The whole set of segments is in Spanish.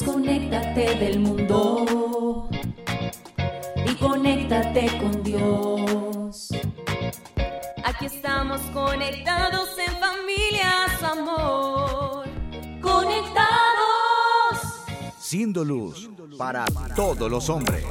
Desconéctate del mundo y conéctate con Dios. Aquí estamos conectados en familias, amor. Conectados. Siendo luz para todos los hombres.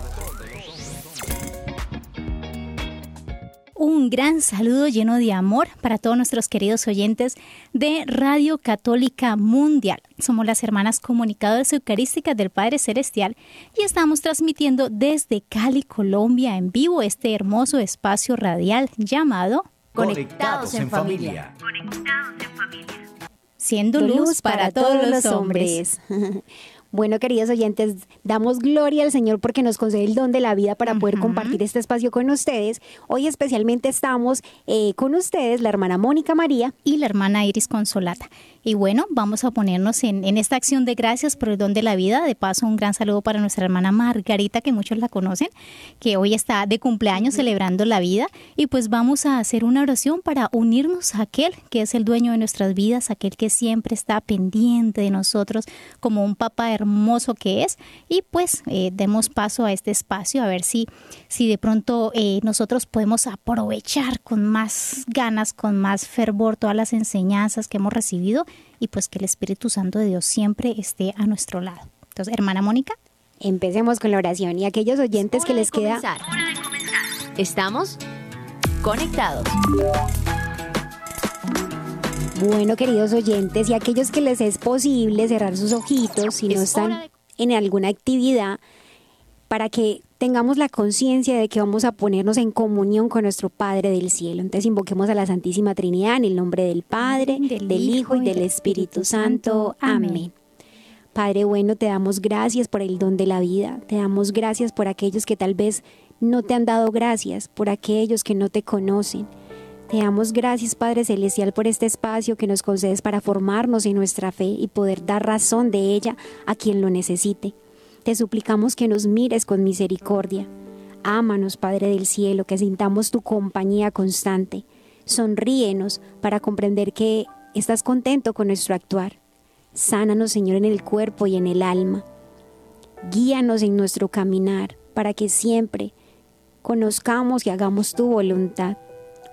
Un gran saludo lleno de amor para todos nuestros queridos oyentes de Radio Católica Mundial. Somos las hermanas comunicadoras eucarísticas del Padre Celestial y estamos transmitiendo desde Cali, Colombia, en vivo este hermoso espacio radial llamado Conectados en familia. Siendo luz para todos los hombres. Bueno, queridos oyentes, damos gloria al Señor porque nos concede el don de la vida para poder compartir este espacio con ustedes. Hoy especialmente estamos eh, con ustedes, la hermana Mónica María y la hermana Iris Consolata. Y bueno, vamos a ponernos en, en, esta acción de gracias por el don de la vida. De paso, un gran saludo para nuestra hermana Margarita, que muchos la conocen, que hoy está de cumpleaños celebrando la vida. Y pues vamos a hacer una oración para unirnos a aquel que es el dueño de nuestras vidas, aquel que siempre está pendiente de nosotros como un papá hermoso que es. Y pues eh, demos paso a este espacio a ver si, si de pronto eh, nosotros podemos aprovechar con más ganas, con más fervor todas las enseñanzas que hemos recibido y pues que el Espíritu Santo de Dios siempre esté a nuestro lado. Entonces, hermana Mónica. Empecemos con la oración y aquellos oyentes que les queda... Estamos conectados. Bueno, queridos oyentes, y aquellos que les es posible cerrar sus ojitos si no están en alguna actividad, para que tengamos la conciencia de que vamos a ponernos en comunión con nuestro Padre del cielo. Entonces invoquemos a la Santísima Trinidad en el nombre del Padre, del, del Hijo y del Espíritu Santo. Amén. Padre bueno, te damos gracias por el don de la vida, te damos gracias por aquellos que tal vez no te han dado gracias, por aquellos que no te conocen. Te damos gracias, Padre Celestial, por este espacio que nos concedes para formarnos en nuestra fe y poder dar razón de ella a quien lo necesite. Te suplicamos que nos mires con misericordia. Ámanos, Padre del Cielo, que sintamos tu compañía constante. Sonríenos para comprender que estás contento con nuestro actuar. Sánanos, Señor, en el cuerpo y en el alma. Guíanos en nuestro caminar para que siempre conozcamos y hagamos tu voluntad.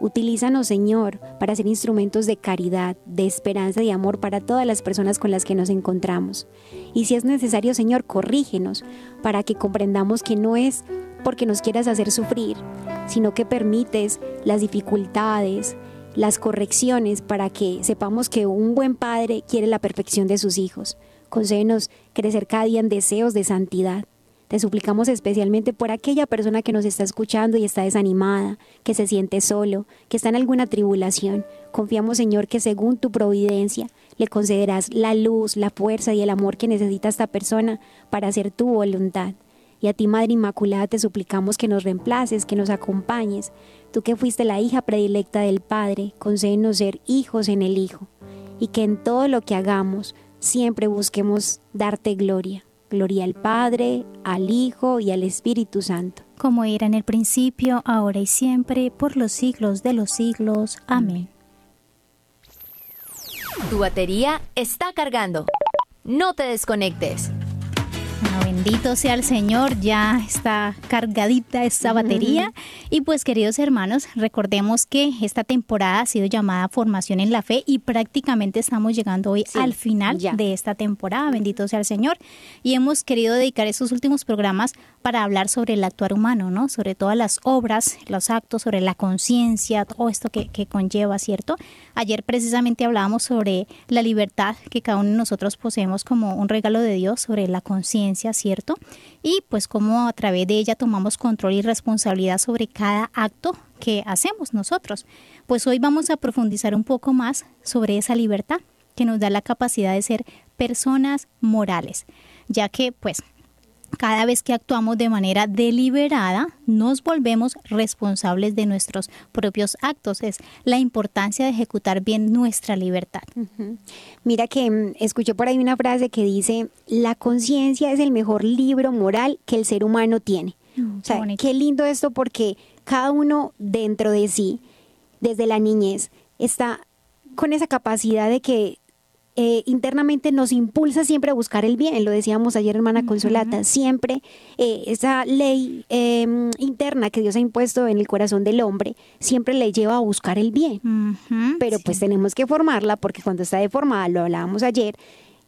Utilízanos, Señor, para ser instrumentos de caridad, de esperanza y amor para todas las personas con las que nos encontramos. Y si es necesario, Señor, corrígenos para que comprendamos que no es porque nos quieras hacer sufrir, sino que permites las dificultades, las correcciones para que sepamos que un buen padre quiere la perfección de sus hijos. Concédenos crecer cada día en deseos de santidad. Te suplicamos especialmente por aquella persona que nos está escuchando y está desanimada, que se siente solo, que está en alguna tribulación. Confiamos, Señor, que según tu providencia le concederás la luz, la fuerza y el amor que necesita esta persona para hacer tu voluntad. Y a ti, Madre Inmaculada, te suplicamos que nos reemplaces, que nos acompañes. Tú que fuiste la hija predilecta del Padre, concédenos ser hijos en el Hijo. Y que en todo lo que hagamos siempre busquemos darte gloria. Gloria al Padre, al Hijo y al Espíritu Santo. Como era en el principio, ahora y siempre, por los siglos de los siglos. Amén. Tu batería está cargando. No te desconectes. Bueno, bendito sea el Señor, ya está cargadita esta batería. Y pues queridos hermanos, recordemos que esta temporada ha sido llamada Formación en la Fe y prácticamente estamos llegando hoy Sí, al final ya. de esta temporada, bendito sea el Señor. Y hemos querido dedicar estos últimos programas para hablar sobre el actuar humano, ¿no? Sobre todas las obras, los actos, sobre la conciencia, todo esto que, que conlleva, ¿cierto? Ayer precisamente hablábamos sobre la libertad que cada uno de nosotros poseemos como un regalo de Dios, sobre la conciencia, ¿cierto? Y pues cómo a través de ella tomamos control y responsabilidad sobre cada acto que hacemos nosotros. Pues hoy vamos a profundizar un poco más sobre esa libertad que nos da la capacidad de ser personas morales, ya que pues cada vez que actuamos de manera deliberada, nos volvemos responsables de nuestros propios actos. Es la importancia de ejecutar bien nuestra libertad. Mira que mm, escuché por ahí una frase que dice, la conciencia es el mejor libro moral que el ser humano tiene. Mm, o sea, bonito. qué lindo esto porque cada uno dentro de sí, desde la niñez, está con esa capacidad de que eh, internamente nos impulsa siempre a buscar el bien, lo decíamos ayer hermana Consolata, siempre eh, esa ley eh, interna que Dios ha impuesto en el corazón del hombre, siempre le lleva a buscar el bien. Pero sí. pues tenemos que formarla porque cuando está deformada, lo hablábamos ayer,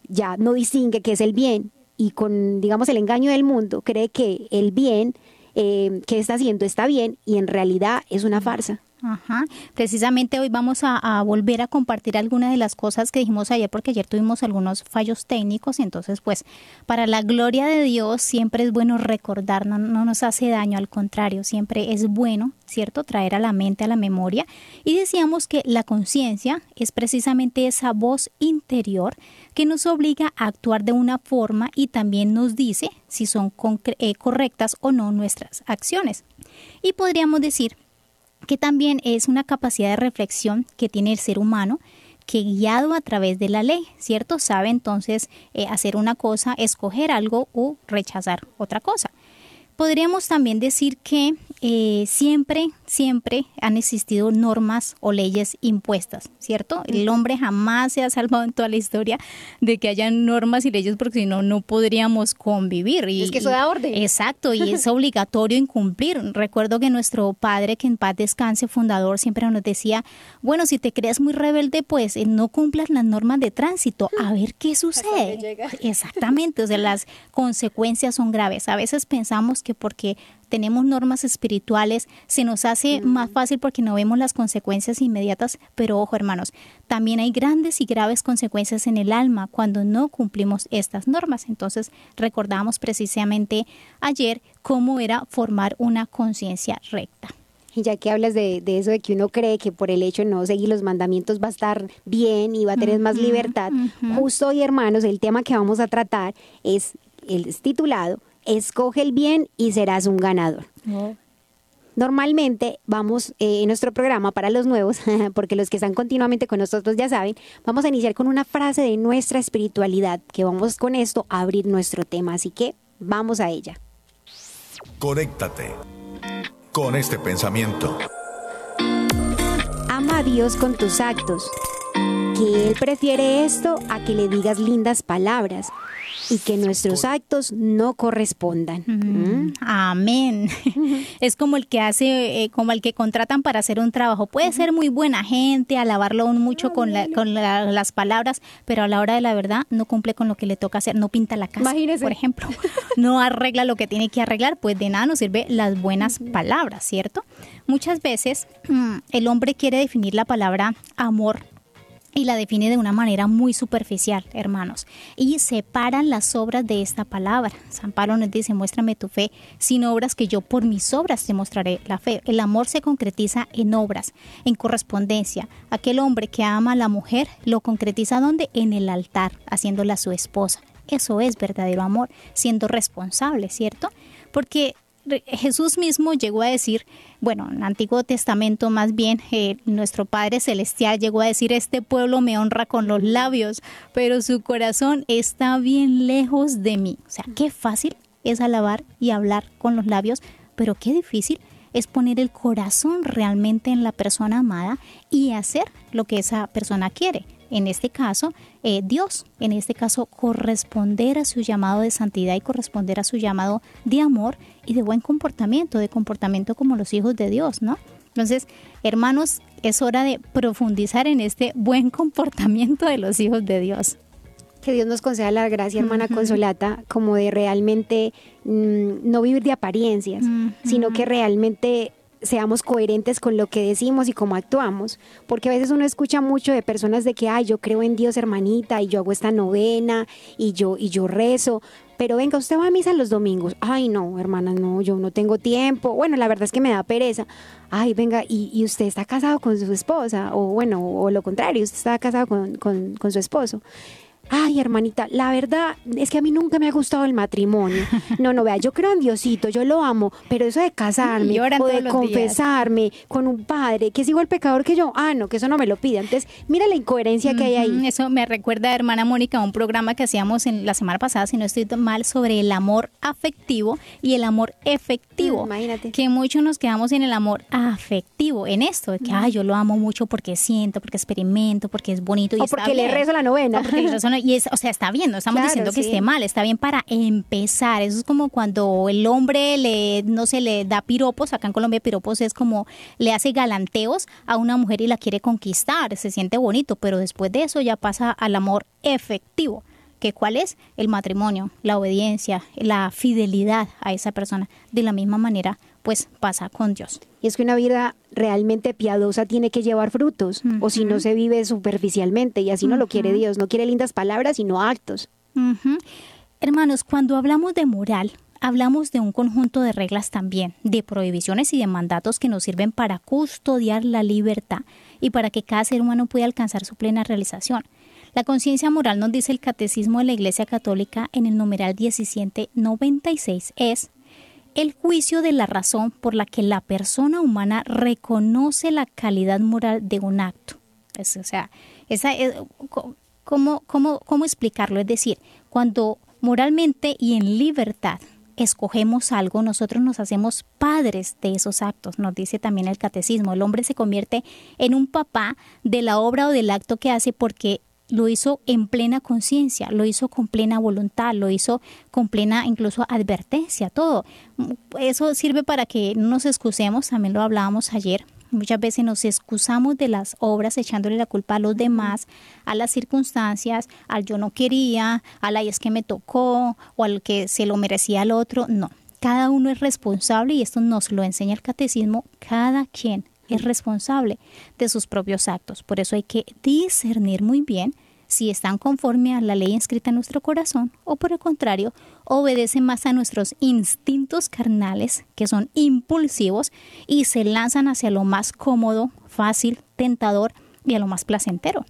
ya no distingue qué es el bien y con, digamos, el engaño del mundo cree que el bien eh, que está haciendo está bien y en realidad es una farsa. Precisamente hoy vamos a, volver a compartir algunas de las cosas que dijimos ayer, porque ayer tuvimos algunos fallos técnicos, entonces pues para la gloria de Dios siempre es bueno recordar, no, no nos hace daño, al contrario, siempre es bueno, ¿cierto? Traer a la mente, a la memoria. Y decíamos que la conciencia es precisamente esa voz interior que nos obliga a actuar de una forma y también nos dice si son eh, correctas o no nuestras acciones. Y podríamos decir que también es una capacidad de reflexión que tiene el ser humano que guiado a través de la ley, ¿cierto? Sabe entonces eh, hacer una cosa, escoger algo o rechazar otra cosa. Podríamos también decir que eh, siempre, siempre han existido normas o leyes impuestas, ¿cierto? El hombre jamás se ha salvado en toda la historia de que haya normas y leyes porque si no, no podríamos convivir. Y, Es que eso da orden. Exacto, y es obligatorio incumplir. Recuerdo que nuestro padre, que en paz descanse, fundador, siempre nos decía, bueno, si te crees muy rebelde, pues eh, no cumplas las normas de tránsito, a ver qué sucede. Exactamente, o sea, las consecuencias son graves. A veces pensamos que porque tenemos normas espirituales se nos hace más fácil porque no vemos las consecuencias inmediatas, pero ojo hermanos, también hay grandes y graves consecuencias en el alma cuando no cumplimos estas normas. Entonces recordamos precisamente ayer cómo era formar una conciencia recta. Y ya que hablas de, de eso de que uno cree que por el hecho de no seguir los mandamientos va a estar bien y va a tener más libertad, justo hoy hermanos, el tema que vamos a tratar es, el es titulado, Escoge el bien y serás un ganador. Normalmente vamos eh, en nuestro programa para los nuevos, porque los que están continuamente con nosotros ya saben, vamos a iniciar con una frase de nuestra espiritualidad, que vamos con esto a abrir nuestro tema, así que vamos a ella. Conéctate con este pensamiento. Ama a Dios con tus actos, que Él prefiere esto a que le digas lindas palabras y que nuestros actos no correspondan. ¿Mm? Amén. Es como el que hace, eh, como el que contratan para hacer un trabajo. Puede ser muy buena gente, alabarlo aún mucho con, la- con la- las palabras, pero a la hora de la verdad no cumple con lo que le toca hacer. No pinta la casa, Imagínese. por ejemplo. No arregla lo que tiene que arreglar, pues de nada nos sirve las buenas palabras, ¿cierto? Muchas veces mm, el hombre quiere definir la palabra amor y la define de una manera muy superficial, hermanos, y separan las obras de esta palabra. San Pablo nos dice, muéstrame tu fe sin obras que yo por mis obras te mostraré la fe. El amor se concretiza en obras, en correspondencia. Aquel hombre que ama a la mujer lo concretiza donde? En el altar, haciéndola su esposa. Eso es verdadero amor, siendo responsable, ¿cierto? Porque Jesús mismo llegó a decir, bueno, en el Antiguo Testamento más bien, eh, nuestro Padre Celestial llegó a decir, este pueblo me honra con los labios, pero su corazón está bien lejos de mí. O sea, qué fácil es alabar y hablar con los labios, pero qué difícil es poner el corazón realmente en la persona amada y hacer lo que esa persona quiere. En este caso, eh, Dios, en este caso, corresponder a su llamado de santidad y corresponder a su llamado de amor y de buen comportamiento, de comportamiento como los hijos de Dios, ¿no? Entonces, hermanos, es hora de profundizar en este buen comportamiento de los hijos de Dios. Que Dios nos conceda la gracia, hermana Consolata, como de realmente mm, no vivir de apariencias, sino que realmente seamos coherentes con lo que decimos y cómo actuamos. Porque a veces uno escucha mucho de personas de que, ay, yo creo en Dios, hermanita, y yo hago esta novena, y yo, y yo rezo. Pero venga, usted va a misa los domingos. Ay, no, hermana, no, yo no tengo tiempo. Bueno, la verdad es que me da pereza. Ay, venga, y, y usted está casado con su esposa, o bueno, o lo contrario, usted está casado con, con- con su esposo Ay, hermanita, la verdad es que a mí nunca me ha gustado el matrimonio. No, no, vea, yo creo en Diosito, yo lo amo, pero eso de casarme o de días. confesarme con un padre que es igual pecador que yo, ah, no, que eso no me lo pide. Entonces, mira la incoherencia que hay ahí. Eso me recuerda, hermana Mónica, a un programa que hacíamos en la semana pasada, si no estoy mal, sobre el amor afectivo y el amor efectivo. Mm, imagínate. Que muchos nos quedamos en el amor afectivo, en esto, de que ay, yo lo amo mucho porque siento, porque experimento, porque es bonito. Y O porque le rezo la novena. O porque le rezo la- y es, o sea, está bien, no estamos Claro, diciendo que sí. esté mal, está bien para empezar. Eso es como cuando el hombre le, no se le da piropos, acá en Colombia piropos es como le hace galanteos a una mujer y la quiere conquistar, se siente bonito, pero después de eso ya pasa al amor efectivo. que cuál es el matrimonio, la obediencia, la fidelidad a esa persona. De la misma manera, pues pasa con Dios. Y es que una vida realmente piadosa tiene que llevar frutos, o si no se vive superficialmente, y así no lo quiere Dios, no quiere lindas palabras, sino actos. Hermanos, cuando hablamos de moral, hablamos de un conjunto de reglas también, de prohibiciones y de mandatos que nos sirven para custodiar la libertad y para que cada ser humano pueda alcanzar su plena realización. La conciencia moral, nos dice el Catecismo de la Iglesia Católica en el numeral 1796, es el juicio de la razón por la que la persona humana reconoce la calidad moral de un acto. Es- o sea, esa es- co- ¿cómo, cómo, ¿cómo explicarlo? Es decir, cuando moralmente y en libertad escogemos algo, nosotros nos hacemos padres de esos actos, nos dice también el catecismo. El hombre se convierte en un papá de la obra o del acto que hace porque lo hizo en plena conciencia, lo hizo con plena voluntad, lo hizo con plena incluso advertencia, todo. Eso sirve para que no nos excusemos, también lo hablábamos ayer. Muchas veces nos excusamos de las obras echándole la culpa a los demás, a las circunstancias, al yo no quería, a la y es que me tocó o al que se lo merecía al otro. No, cada uno es responsable y esto nos lo enseña el catecismo, cada quien es responsable de sus propios actos. Por eso hay que discernir muy bien si están conforme a la ley inscrita en nuestro corazón o por el contrario, obedecen más a nuestros instintos carnales que son impulsivos y se lanzan hacia lo más cómodo, fácil, tentador y a lo más placentero.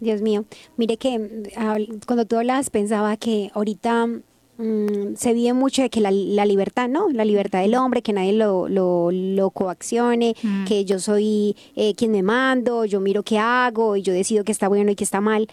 Dios mío, mire que mm, cuando tú hablabas pensaba que ahorita mm, se vive mucho de que la, la libertad, ¿no? La libertad del hombre, que nadie lo, lo, lo coaccione, que yo soy eh, quien me mando, yo miro qué hago y yo decido qué está bueno y qué está mal.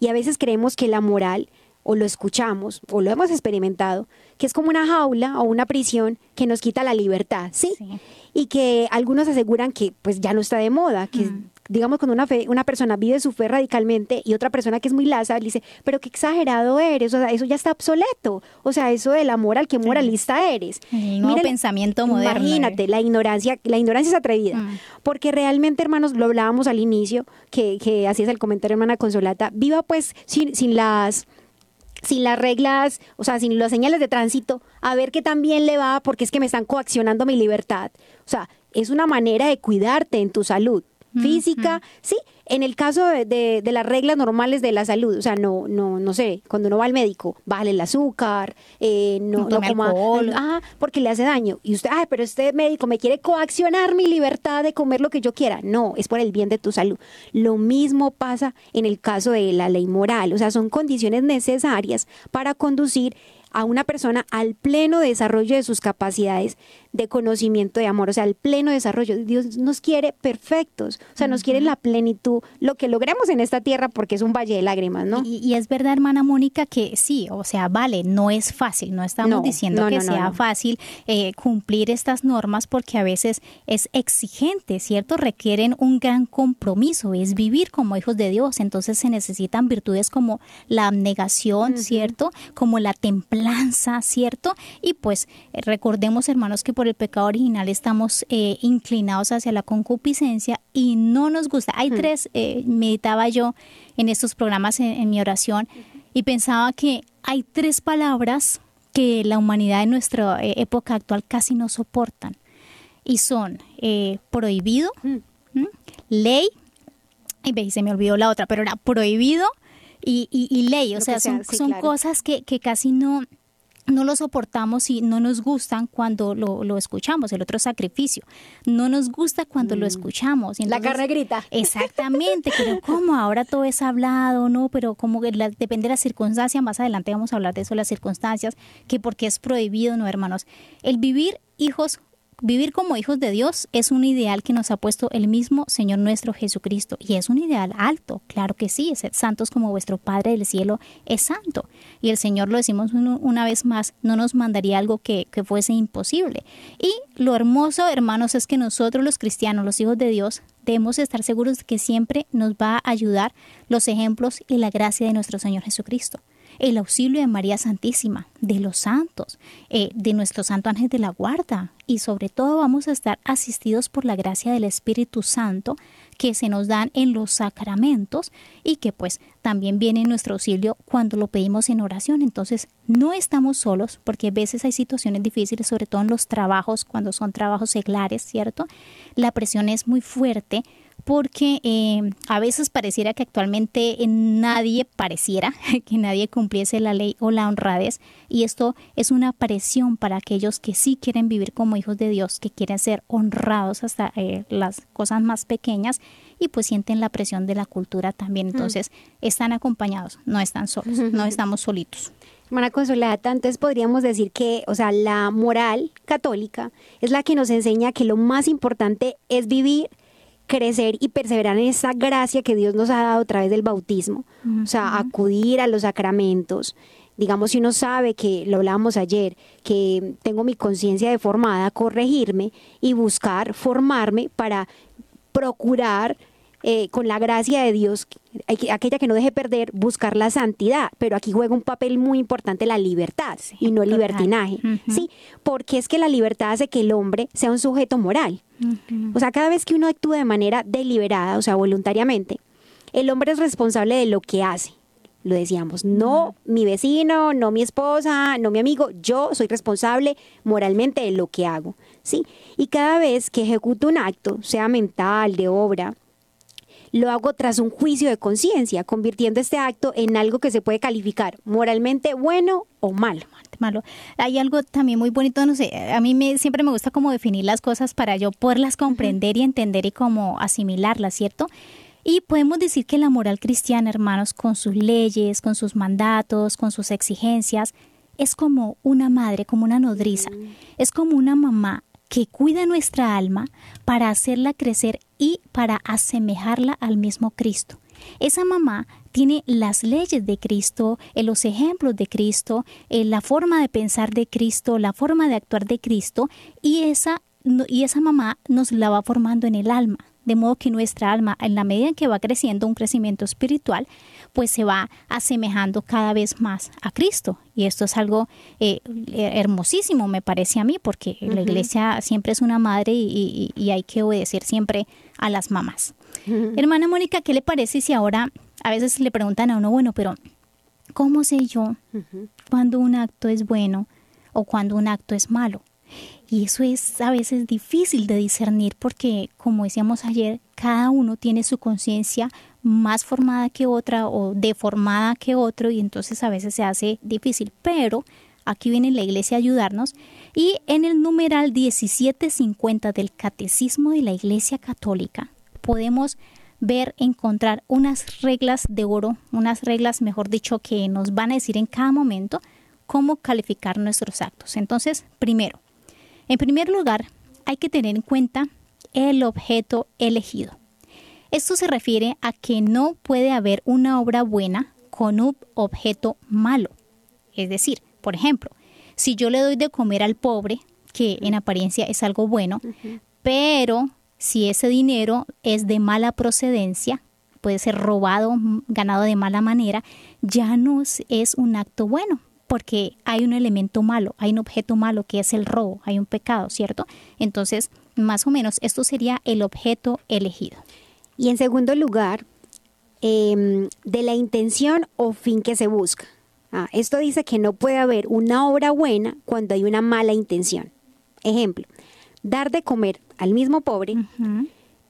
Y a veces creemos que la moral, o lo escuchamos, o lo hemos experimentado, que es como una jaula o una prisión que nos quita la libertad, ¿sí? Sí. Y que algunos aseguran que pues ya no está de moda, que digamos cuando una, fe- una persona vive su fe radicalmente y otra persona que es muy laza le dice, pero qué exagerado eres, o sea, eso ya está obsoleto, o sea, eso de la moral, qué moralista eres. El nuevo Mira, pensamiento moderno. Imagínate, la ignorancia, la ignorancia es atrevida, Mm. porque realmente, hermanos, lo hablábamos al inicio, que, que así es el comentario, hermana Consolata, viva pues sin, sin las sin las reglas, o sea, sin las señales de tránsito, a ver qué tan bien le va, porque es que me están coaccionando mi libertad. O sea, es una manera de cuidarte en tu salud física, sí, en el caso de, de- de las reglas normales de la salud, o sea, no, no, no sé, cuando uno va al médico, bájale el azúcar, eh, no, No no tome coma, alcohol. ah, porque le hace daño. Y usted, ah, pero este médico me quiere coaccionar mi libertad de comer lo que yo quiera. No, es por el bien de tu salud. Lo mismo pasa en el caso de la ley moral, o sea, son condiciones necesarias para conducir a una persona al pleno desarrollo de sus capacidades de conocimiento de amor, o sea, al pleno desarrollo. Dios nos quiere perfectos, o sea, nos quiere la plenitud, lo que logremos en esta tierra porque es un valle de lágrimas, ¿no? Y, y es verdad, hermana Mónica, que sí, o sea, vale, no es fácil, no estamos No, diciendo no, que no, sea fácil eh, cumplir estas normas porque a veces es exigente, ¿cierto? Requieren un gran compromiso, es vivir como hijos de Dios, entonces se necesitan virtudes como la abnegación, ¿cierto? Como la templanza, ¿cierto? Y pues eh, recordemos, hermanos, que por el pecado original estamos eh, inclinados hacia la concupiscencia y no nos gusta. Hay tres, eh, meditaba yo en estos programas en, en mi oración y pensaba que hay tres palabras que la humanidad en nuestra eh, época actual casi no soportan y son eh, prohibido, ¿m? ley, y ve, se me olvidó la otra, pero era prohibido y, y- y ley, o Lo sea, son, sí, son claro. cosas que, que casi no, no lo soportamos y no nos gustan cuando lo, lo escuchamos, el otro sacrificio. No nos gusta cuando lo escuchamos. Y La carne grita. Exactamente, pero como ahora todo es hablado, ¿no? Pero como la- depende de la circunstancia, más adelante vamos a hablar de eso, las circunstancias, que porque es prohibido, ¿no, hermanos? El vivir hijos, vivir como hijos de Dios es un ideal que nos ha puesto el mismo Señor nuestro Jesucristo. Y es un ideal alto, claro que sí, ser santos como vuestro Padre del cielo es santo. Y el Señor, lo decimos un- una vez más, no nos mandaría algo que, que fuese imposible. Y lo hermoso, hermanos, es que nosotros los cristianos, los hijos de Dios, debemos estar seguros de que siempre nos va a ayudar los ejemplos y la gracia de nuestro Señor Jesucristo. El auxilio de María Santísima, de los santos, eh, de nuestro Santo Ángel de la Guarda. Y sobre todo vamos a estar asistidos por la gracia del Espíritu Santo que se nos dan en los sacramentos y que pues también viene en nuestro auxilio cuando lo pedimos en oración. Entonces no estamos solos porque a veces hay situaciones difíciles, sobre todo en los trabajos, cuando son trabajos seglares, ¿cierto? La presión es muy fuerte porque eh, a veces pareciera que actualmente eh, nadie pareciera que nadie cumpliese la ley o la honradez y esto es una presión para aquellos que sí quieren vivir como hijos de Dios, que quieren ser honrados hasta eh, las cosas más pequeñas y pues sienten la presión de la cultura también. Entonces están acompañados, no están solos, no estamos solitos. Hermana Consolata, entonces podríamos decir que, o sea, la moral católica es la que nos enseña que lo más importante es vivir, crecer y perseverar en esa gracia que Dios nos ha dado a través del bautismo. O sea, acudir a los sacramentos. Digamos, si uno sabe que, lo hablábamos ayer, que tengo mi conciencia deformada, corregirme y buscar formarme para procurar eh, con la gracia de Dios, aqu- aquella que no deje perder, buscar la santidad. Pero aquí juega un papel muy importante la libertad y no el total. libertinaje. Sí, porque es que la libertad hace que el hombre sea un sujeto moral. O sea, cada vez que uno actúa de manera deliberada, o sea, voluntariamente, el hombre es responsable de lo que hace. Lo decíamos, no mi vecino, no mi esposa, no mi amigo, yo soy responsable moralmente de lo que hago, ¿sí? Y cada vez que ejecuto un acto, sea mental, de obra, lo hago tras un juicio de conciencia, convirtiendo este acto en algo que se puede calificar moralmente bueno o malo. malo. Hay algo también muy bonito, no sé, a mí me, siempre me gusta como definir las cosas para yo poderlas comprender y entender y como asimilarlas, ¿cierto? Y podemos decir que la moral cristiana, hermanos, con sus leyes, con sus mandatos, con sus exigencias, es como una madre, como una nodriza, es como una mamá que cuida nuestra alma para hacerla crecer y para asemejarla al mismo Cristo. Esa mamá tiene las leyes de Cristo, eh, los ejemplos de Cristo, eh, la forma de pensar de Cristo, la forma de actuar de Cristo, y esa, y esa mamá nos la va formando en el alma. De modo que nuestra alma, en la medida en que va creciendo un crecimiento espiritual, pues se va asemejando cada vez más a Cristo. Y esto es algo eh, hermosísimo, me parece a mí, porque la iglesia siempre es una madre y, y- y hay que obedecer siempre a las mamás. Hermana Mónica, ¿qué le parece si ahora a veces le preguntan a uno, bueno, pero ¿cómo sé yo cuando un acto es bueno o cuando un acto es malo? Y eso es a veces difícil de discernir porque, como decíamos ayer, cada uno tiene su conciencia más formada que otra o deformada que otro y entonces a veces se hace difícil. Pero aquí viene la iglesia a ayudarnos y en el numeral 1750 del Catecismo de la Iglesia Católica podemos ver, encontrar unas reglas de oro, unas reglas, mejor dicho, que nos van a decir en cada momento cómo calificar nuestros actos. Entonces, primero, en primer lugar, hay que tener en cuenta el objeto elegido. Esto se refiere a que no puede haber una obra buena con un objeto malo. Es decir, por ejemplo, si yo le doy de comer al pobre, que en apariencia es algo bueno, pero si ese dinero es de mala procedencia, puede ser robado, ganado de mala manera, ya no es un acto bueno, porque hay un elemento malo, hay un objeto malo que es el robo, hay un pecado, ¿cierto? Entonces, más o menos, esto sería el objeto elegido. Y en segundo lugar, em, de la intención o fin que se busca. Ah, esto dice que no puede haber una obra buena cuando hay una mala intención. Ejemplo, dar de comer al mismo pobre,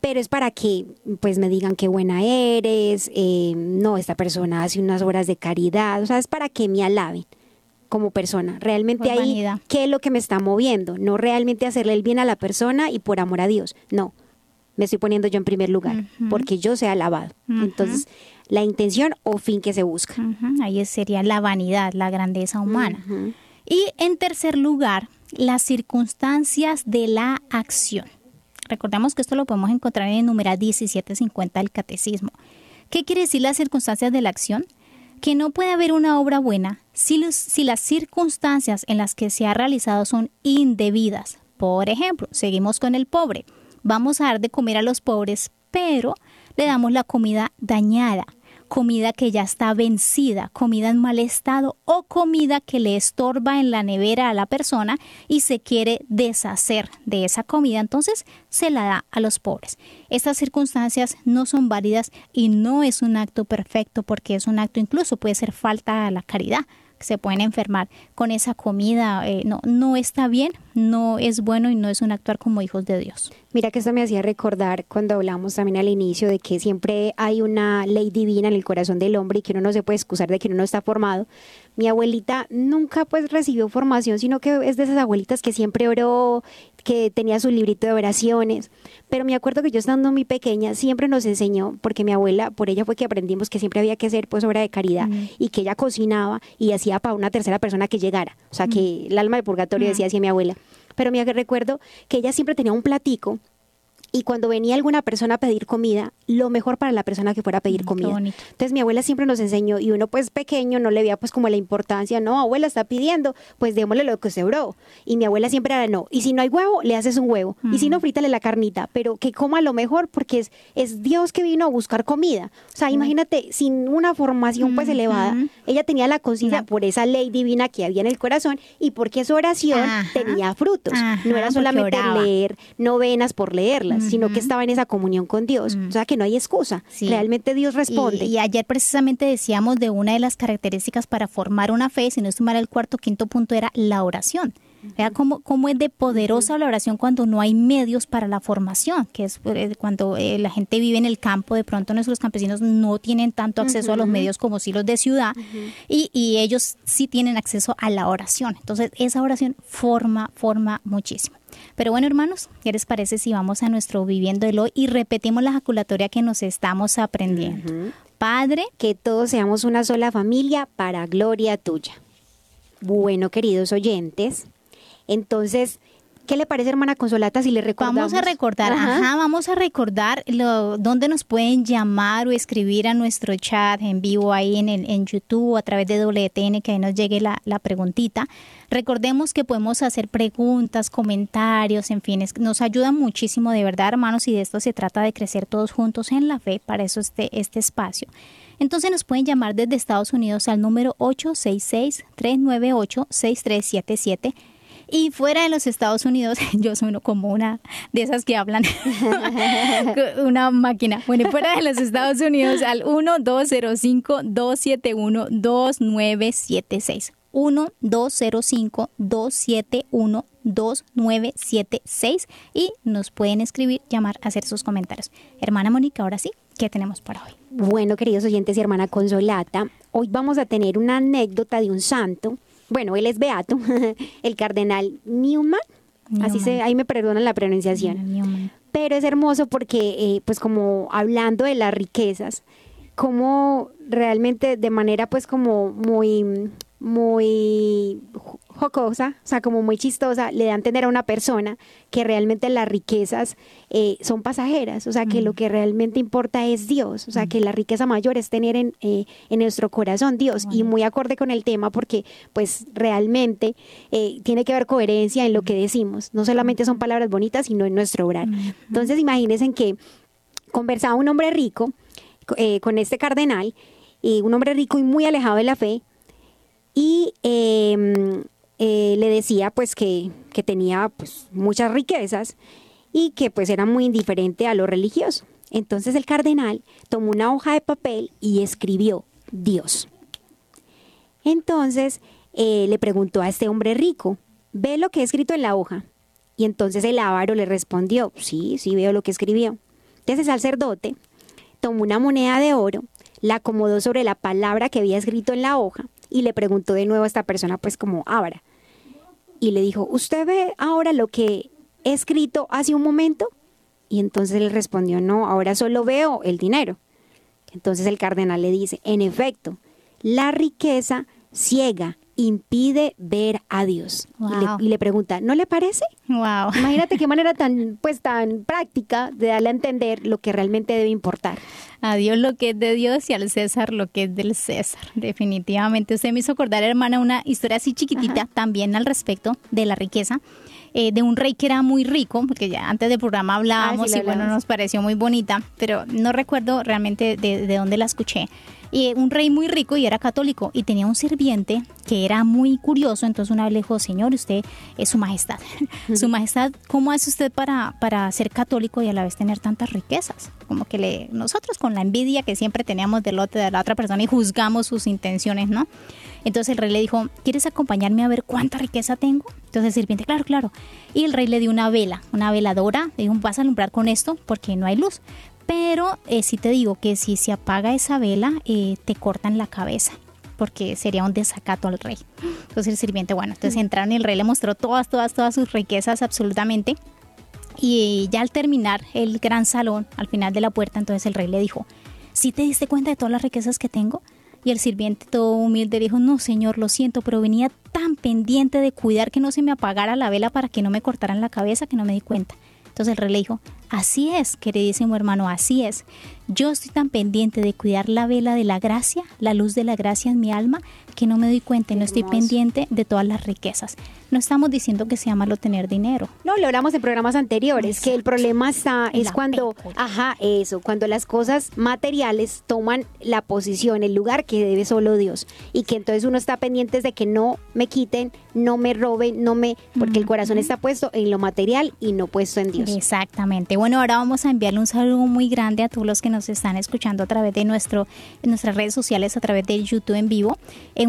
pero es para que pues me digan qué buena eres, eh, no, esta persona hace unas obras de caridad, o sea, es para que me alaben. Como persona. Realmente Por ahí, vanidad. ¿qué es lo que me está moviendo? No realmente hacerle el bien a la persona y por amor a Dios. No, me estoy poniendo yo en primer lugar, porque yo sea alabado. Entonces, la intención o fin que se busca. Ujú, Ahí sería la vanidad, la grandeza humana. Y en tercer lugar, las circunstancias de la acción. Recordemos que esto lo podemos encontrar en el numeral 1750 del Catecismo. ¿Qué quiere decir las circunstancias de la acción? Que no puede haber una obra buena si, las circunstancias en las que se ha realizado son indebidas. Por ejemplo, seguimos con el pobre. Vamos a dar de comer a los pobres, pero le damos la comida dañada, comida que ya está vencida, comida en mal estado o comida que le estorba en la nevera a la persona y se quiere deshacer de esa comida, entonces se la da a los pobres. Estas circunstancias no son válidas y no es un acto perfecto porque es un acto incluso puede ser falta a la caridad se pueden enfermar con esa comida, eh, no, no está bien, no es bueno y no es un actuar como hijos de Dios. Mira que esto me hacía recordar cuando hablamos también al inicio de que siempre hay una ley divina en el corazón del hombre y que uno no se puede excusar de que uno no está formado. Mi abuelita nunca pues recibió formación, sino que es de esas abuelitas que siempre oró, que tenía su librito de oraciones. Pero me acuerdo que yo estando muy pequeña siempre nos enseñó, porque mi abuela, por ella fue que aprendimos que siempre había que hacer pues obra de caridad y que ella cocinaba y hacía para una tercera persona que llegara. O sea, que el alma del purgatorio decía así mi abuela. Pero me recuerdo que ella siempre tenía un platico y cuando venía alguna persona a pedir comida, lo mejor para la persona que fuera a pedir Mm, qué comida. bonito. Entonces mi abuela siempre nos enseñó y uno pues pequeño no le veía pues como la importancia, no, abuela está pidiendo, pues démosle lo que sobró. Y mi abuela siempre era no, y si no hay huevo, le haces un huevo, y si no, frítale la carnita, pero que coma lo mejor porque es, es Dios que vino a buscar comida. O sea, imagínate, sin una formación pues elevada, ella tenía la conciencia por esa ley divina que había en el corazón y porque su oración Ajá. tenía frutos. Ajá, no era solamente leer novenas por leerlas, sino que estaba en esa comunión con Dios. O sea, que no hay excusa. Sí. Realmente Dios responde. Y, y ayer precisamente decíamos de una de las características para formar una fe, si no estoy mal, el cuarto quinto punto era la oración. Vea cómo, cómo es de poderosa la oración cuando no hay medios para la formación, que es eh, cuando eh, la gente vive en el campo, de pronto nuestros campesinos no tienen tanto acceso a los medios como sí los de ciudad, y, y ellos sí tienen acceso a la oración. Entonces, esa oración forma, forma muchísimo. Pero bueno, hermanos, ¿qué les parece si vamos a nuestro viviendo el hoy y repetimos la ejaculatoria que nos estamos aprendiendo? Padre, que todos seamos una sola familia para gloria tuya. Bueno, queridos oyentes, entonces, ¿qué le parece, hermana Consolata, si le recordamos? Vamos a recordar, Ajá. ajá, vamos a recordar lo, dónde nos pueden llamar o escribir a nuestro chat en vivo ahí en, el, en YouTube o a través de WTN, que ahí nos llegue la, la preguntita. Recordemos que podemos hacer preguntas, comentarios, en fin, es- nos ayuda muchísimo de verdad, hermanos, y de esto se trata de crecer todos juntos en la fe, para eso este, este espacio. Entonces nos pueden llamar desde Estados Unidos al número 866-398-6377 y fuera de los Estados Unidos, yo soy uno como una de esas que hablan, una máquina. Bueno, y fuera de los Estados Unidos al 1205-271-2976. 1-205-271-2976 y nos pueden escribir, llamar, hacer sus comentarios. Hermana Mónica, ahora sí, ¿qué tenemos para hoy? Bueno, queridos oyentes y hermana Consolata, hoy vamos a tener una anécdota de un santo. Bueno, él es beato, el cardenal Newman. Así se, ahí me perdonan la pronunciación. Newman. Pero es hermoso porque, eh, pues como hablando de las riquezas, como realmente de manera pues como muy, muy jo- jocosa, o sea, como muy chistosa, le da a entender a una persona que realmente las riquezas eh, son pasajeras, o sea, que lo que realmente importa es Dios, o sea, que la riqueza mayor es tener en, eh, en nuestro corazón Dios, y muy acorde con el tema porque pues realmente eh, tiene que haber coherencia en lo que decimos, no solamente son palabras bonitas, sino en nuestro obrar. Entonces, imagínense que conversaba un hombre rico eh, con este cardenal, y un hombre rico y muy alejado de la fe, y eh, eh, le decía pues que, que tenía pues muchas riquezas y que pues era muy indiferente a lo religioso. Entonces el cardenal tomó una hoja de papel y escribió Dios. Entonces eh, le preguntó a este hombre rico, ¿ve lo que he escrito en la hoja? Y entonces el avaro le respondió, sí, sí veo lo que escribió. Entonces el sacerdote tomó una moneda de oro, la acomodó sobre la palabra que había escrito en la hoja y le preguntó de nuevo a esta persona, pues como, abra. Y le dijo, ¿usted ve ahora lo que he escrito hace un momento? Y entonces él respondió, no, ahora solo veo el dinero. Entonces el cardenal le dice, en efecto, la riqueza ciega impide ver a Dios. Y, le, Wow. y le pregunta, ¿no le parece? Wow. Imagínate qué manera tan, pues, tan práctica de darle a entender lo que realmente debe importar. A Dios lo que es de Dios y al César lo que es del César. Definitivamente. Usted me hizo acordar, hermana, una historia así chiquitita también al respecto de la riqueza. eh, de un rey que era muy rico, porque ya antes del programa hablábamos Ah, sí, lo y bueno, hablamos. nos pareció muy bonita, pero no recuerdo realmente de, de dónde la escuché. Y un rey muy rico y era católico y tenía un sirviente que era muy curioso, entonces una vez le dijo, señor, usted es su majestad. su majestad, ¿cómo hace usted para, para ser católico y a la vez tener tantas riquezas? Como que le, nosotros con la envidia que siempre teníamos del lote de la otra persona y juzgamos sus intenciones, ¿no? Entonces el rey le dijo, ¿quieres acompañarme a ver cuánta riqueza tengo? Entonces el sirviente, claro, claro. Y el rey le dio una vela, una veladora, le dijo, vas a alumbrar con esto porque no hay luz. Pero eh, sí te digo que si se apaga esa vela, eh, te cortan la cabeza porque sería un desacato al rey. Entonces el sirviente, bueno, entonces entraron y el rey le mostró todas, todas, todas sus riquezas absolutamente. Y ya al terminar el gran salón, al final de la puerta, entonces el rey le dijo, ¿sí te diste cuenta de todas las riquezas que tengo? Y el sirviente todo humilde dijo, no señor, lo siento, pero venía tan pendiente de cuidar que no se me apagara la vela para que no me cortaran la cabeza que no me di cuenta. Entonces el rey le dijo, así es, queridísimo hermano, así es. Yo estoy tan pendiente de cuidar la vela de la gracia, la luz de la gracia en mi alma, que no me doy cuenta y no estoy pendiente de todas las riquezas. No estamos diciendo que sea malo tener dinero. No, lo hablamos en programas anteriores, que el problema está, es cuando, ajá, eso, cuando las cosas materiales toman la posición, el lugar que debe solo Dios. Y que entonces uno está pendiente de que no me quiten, no me roben, no me, porque el corazón está puesto en lo material y no puesto en Dios. Exactamente. Bueno, ahora vamos a enviarle un saludo muy grande a todos los que nos están escuchando a través de nuestro, en nuestras redes sociales, a través de YouTube en vivo.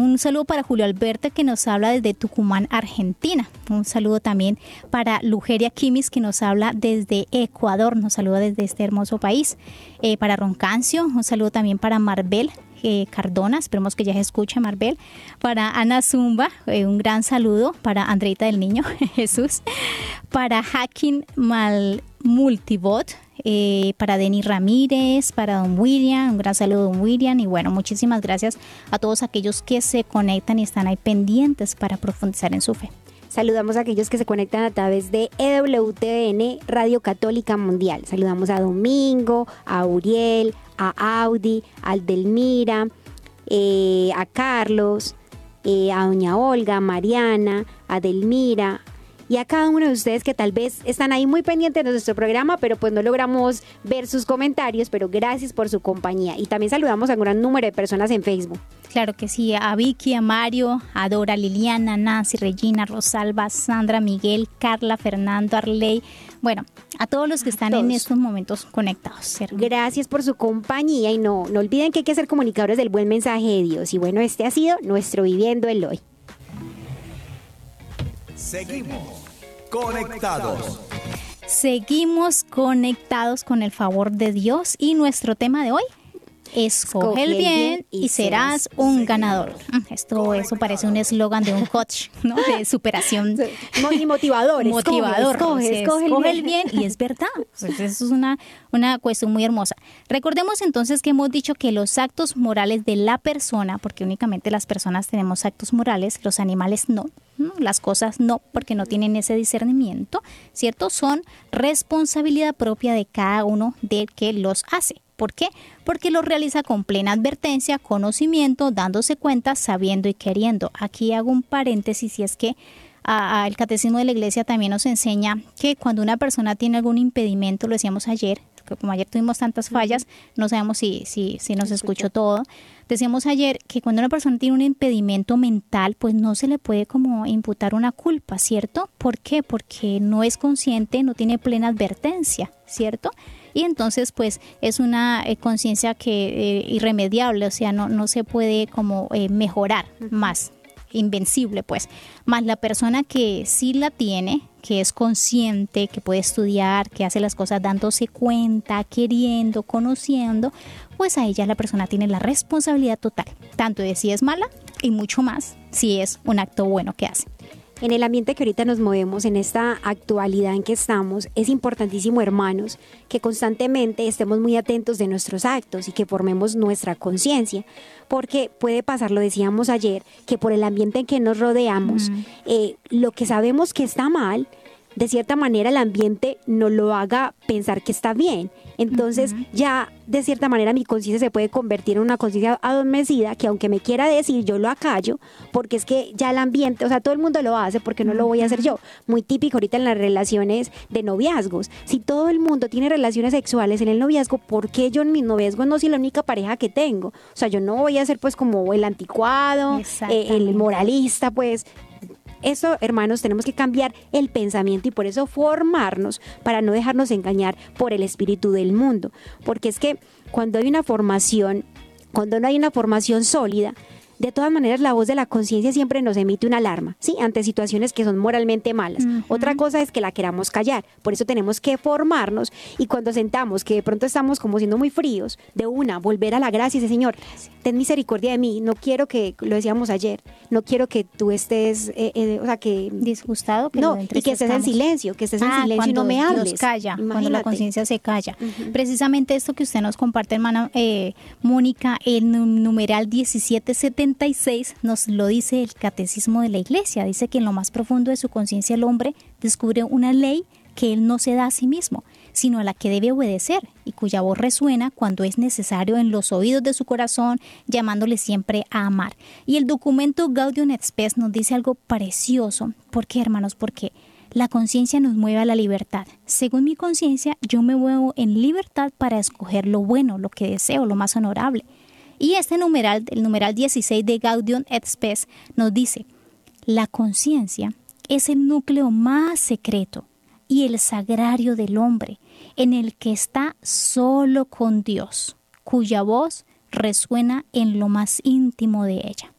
Un saludo para Julio Alberto que nos habla desde Tucumán, Argentina. Un saludo también para Lugeria Kimis que nos habla desde Ecuador. Nos saluda desde este hermoso país. Eh, para Roncancio, un saludo también para Marbel eh, Cardona, esperemos que ya se escuche Marbel, para Ana Zumba, eh, un gran saludo, para Andreita del Niño, Jesús, para Hacking Mal Multibot, eh, para Denis Ramírez, para Don William, un gran saludo Don William y bueno, muchísimas gracias a todos aquellos que se conectan y están ahí pendientes para profundizar en su fe. Saludamos a aquellos que se conectan a través de EWTN Radio Católica Mundial. Saludamos a Domingo, a Uriel, a Audi, a Delmira, eh, a Carlos, eh, a Doña Olga, a Mariana, a Delmira y a cada uno de ustedes que tal vez están ahí muy pendientes de nuestro programa, pero pues no logramos ver sus comentarios, pero gracias por su compañía. Y también saludamos a un gran número de personas en Facebook. Claro que sí, a Vicky, a Mario, a Dora, Liliana, Nancy, Regina, Rosalba, Sandra, Miguel, Carla, Fernando, Arley, bueno, a todos los que están en estos momentos conectados. hermano. Gracias por su compañía y no, no olviden que hay que ser comunicadores del buen mensaje de Dios. Y bueno, este ha sido nuestro Viviendo el Hoy. Seguimos conectados. Seguimos conectados con el favor de Dios y nuestro tema de hoy. Escoge el bien y serás un ganador. Mm, Esto, eso parece un eslogan de un coach, ¿no? De superación. Muy motivador. escoge, motivador. Escoge, el bien y es verdad. Pues eso es una, una cuestión muy hermosa. Recordemos entonces que hemos dicho que los actos morales de la persona, porque únicamente las personas tenemos actos morales, los animales no, ¿no? las cosas no, porque no tienen ese discernimiento, ¿cierto? Son responsabilidad propia de cada uno del que los hace. ¿Por qué? Porque lo realiza con plena advertencia, conocimiento, dándose cuenta, sabiendo y queriendo. Aquí hago un paréntesis y es que a- a el catecismo de la iglesia también nos enseña que cuando una persona tiene algún impedimento, lo decíamos ayer, que como ayer tuvimos tantas fallas, no sabemos si, si, si nos escuchó todo. Decíamos ayer que cuando una persona tiene un impedimento mental, pues no se le puede como imputar una culpa, ¿cierto? ¿Por qué? Porque no es consciente, no tiene plena advertencia, ¿cierto? Y entonces, pues, es una eh, conciencia que eh, irremediable, o sea, no, no se puede como eh, mejorar más invencible, pues. Más la persona que sí la tiene, que es consciente, que puede estudiar, que hace las cosas dándose cuenta, queriendo, conociendo, pues a ella la persona tiene la responsabilidad total, tanto de si es mala y mucho más si es un acto bueno que hace en el ambiente que ahorita nos movemos, en esta actualidad en que estamos, es importantísimo, hermanos, que constantemente estemos muy atentos de nuestros actos y que formemos nuestra conciencia, porque puede pasar, lo decíamos ayer, que por el ambiente en que nos rodeamos, eh, lo que sabemos que está mal, de cierta manera el ambiente no lo haga pensar que está bien. Entonces ya de cierta manera mi conciencia se puede convertir en una conciencia adormecida que aunque me quiera decir yo lo acallo porque es que ya el ambiente, o sea, todo el mundo lo hace porque no lo voy a hacer yo. Muy típico ahorita en las relaciones de noviazgos. Si todo el mundo tiene relaciones sexuales en el noviazgo, ¿por qué yo en mi noviazgo no soy la única pareja que tengo? O sea, yo no voy a ser pues como el anticuado, eh, el moralista, pues eso, hermanos, tenemos que cambiar el pensamiento y por eso formarnos para no dejarnos engañar por el espíritu del mundo. Porque es que cuando hay una formación, cuando no hay una formación sólida, de todas maneras, la voz de la conciencia siempre nos emite una alarma, ¿sí? Ante situaciones que son moralmente malas. Otra cosa es que la queramos callar. Por eso tenemos que formarnos y cuando sentamos que de pronto estamos como siendo muy fríos, de una, volver a la gracia y decir, Señor, ten misericordia de mí. No quiero que, lo decíamos ayer, no quiero que tú estés, eh, eh, o sea, que... Disgustado. no, y que estés en silencio, que estés en ah, silencio y no me hables. Dios calla, cuando la conciencia se calla. Precisamente esto que usted nos comparte, hermana eh, Mónica, el numeral 1770 nos lo dice el catecismo de la iglesia. Dice que en lo más profundo de su conciencia el hombre descubre una ley que él no se da a sí mismo, sino a la que debe obedecer y cuya voz resuena cuando es necesario en los oídos de su corazón, llamándole siempre a amar. Y el documento Gaudium et Spes nos dice algo precioso. ¿Por qué, hermanos? Porque la conciencia nos mueve a la libertad. Según mi conciencia, yo me muevo en libertad para escoger lo bueno, lo que deseo, lo más honorable. Y este numeral, el numeral 16 de Gaudium et Spes, nos dice, la conciencia es el núcleo más secreto y el sagrario del hombre, en el que está solo con Dios, cuya voz resuena en lo más íntimo de ella.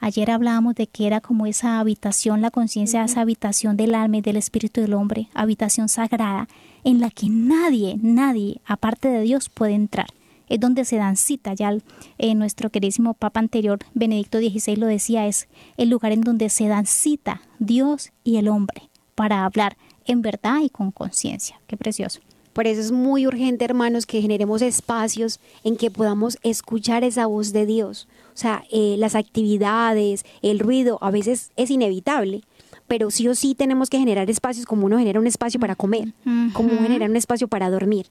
Ayer hablábamos de que era como esa habitación, la conciencia, esa habitación del alma y del espíritu del hombre, habitación sagrada, en la que nadie, nadie, aparte de Dios, puede entrar es donde se dan cita. Ya eh, nuestro queridísimo Papa anterior, Benedicto XVI, lo decía, es el lugar en donde se dan cita Dios y el hombre para hablar en verdad y con conciencia. Qué precioso. Por eso es muy urgente, hermanos, que generemos espacios en que podamos escuchar esa voz de Dios. O sea, eh, las actividades, el ruido, a veces es inevitable, pero sí o sí tenemos que generar espacios como uno genera un espacio para comer, como uno genera un espacio para dormir.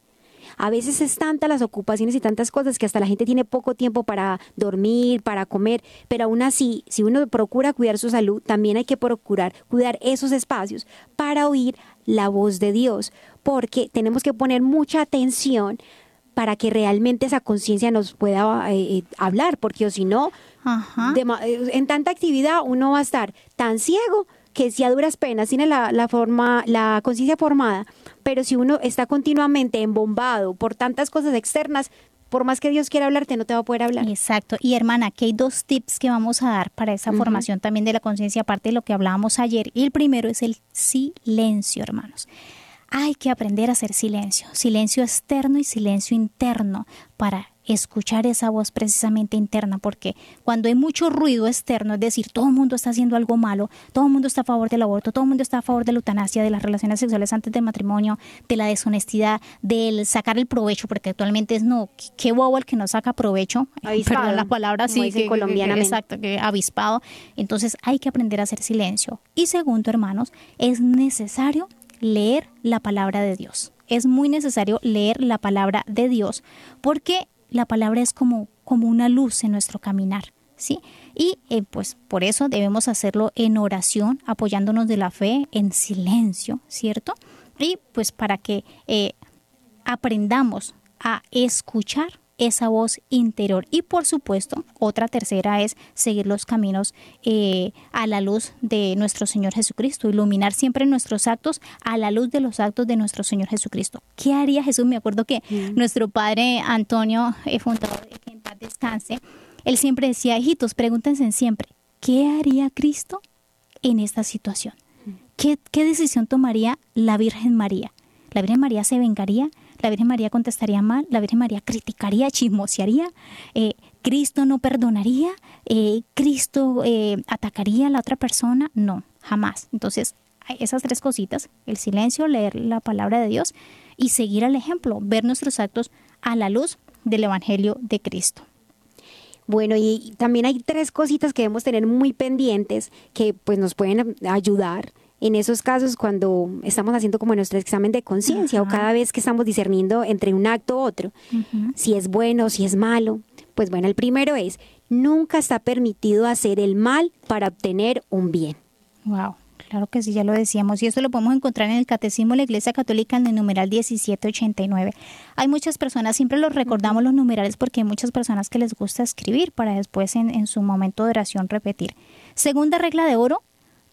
A veces es tanta las ocupaciones y tantas cosas que hasta la gente tiene poco tiempo para dormir, para comer, pero aún así, si uno procura cuidar su salud, también hay que procurar cuidar esos espacios para oír la voz de Dios, porque tenemos que poner mucha atención para que realmente esa conciencia nos pueda eh, eh, hablar, porque si no, eh, en tanta actividad uno va a estar tan ciego que si a duras penas tiene la, la forma, la conciencia formada, pero si uno está continuamente embombado por tantas cosas externas, por más que Dios quiera hablarte, no te va a poder hablar. Exacto. Y hermana, aquí hay dos tips que vamos a dar para esa formación también de la conciencia, aparte de lo que hablábamos ayer. Y el primero es el silencio, hermanos. Hay que aprender a hacer silencio, silencio externo y silencio interno para escuchar esa voz precisamente interna, porque cuando hay mucho ruido externo, es decir, todo el mundo está haciendo algo malo, todo el mundo está a favor del aborto, todo el mundo está a favor de la eutanasia, de las relaciones sexuales antes del matrimonio, de la deshonestidad, del sacar el provecho, porque actualmente es no, qué bobo el que no saca provecho, perdón la palabra así, que, colombianamente. exacto, que avispado. Entonces hay que aprender a hacer silencio. Y segundo, hermanos, es necesario leer la palabra de Dios. Es muy necesario leer la palabra de Dios porque la palabra es como, como una luz en nuestro caminar. ¿Sí? Y eh, pues por eso debemos hacerlo en oración, apoyándonos de la fe, en silencio, ¿cierto? Y pues para que eh, aprendamos a escuchar esa voz interior. Y por supuesto, otra tercera es seguir los caminos eh, a la luz de nuestro Señor Jesucristo, iluminar siempre nuestros actos a la luz de los actos de nuestro Señor Jesucristo. ¿Qué haría Jesús? Me acuerdo que mm. nuestro padre Antonio, eh, fundador de en paz descanse, él siempre decía, hijitos, pregúntense siempre, ¿qué haría Cristo en esta situación? ¿qué, ¿qué decisión tomaría la Virgen María? ¿La Virgen María se vengaría? ¿La Virgen María contestaría mal? ¿La Virgen María criticaría, chismosearía? Eh, ¿Cristo no perdonaría? Eh, ¿Cristo eh, atacaría a la otra persona? No, jamás. Entonces, esas tres cositas, el silencio, leer la palabra de Dios y seguir el ejemplo, ver nuestros actos a la luz del Evangelio de Cristo. Bueno, y también hay tres cositas que debemos tener muy pendientes que pues nos pueden ayudar en esos casos cuando estamos haciendo como nuestro examen de conciencia o cada vez que estamos discerniendo entre un acto u otro, si es bueno, si es malo. Pues bueno, el primero es, nunca está permitido hacer el mal para obtener un bien. Wow. Claro que sí, ya lo decíamos. Y esto lo podemos encontrar en el Catecismo de la Iglesia Católica en el numeral 1789. Hay muchas personas, siempre los recordamos los numerales porque hay muchas personas que les gusta escribir para después en, en su momento de oración repetir. Segunda regla de oro,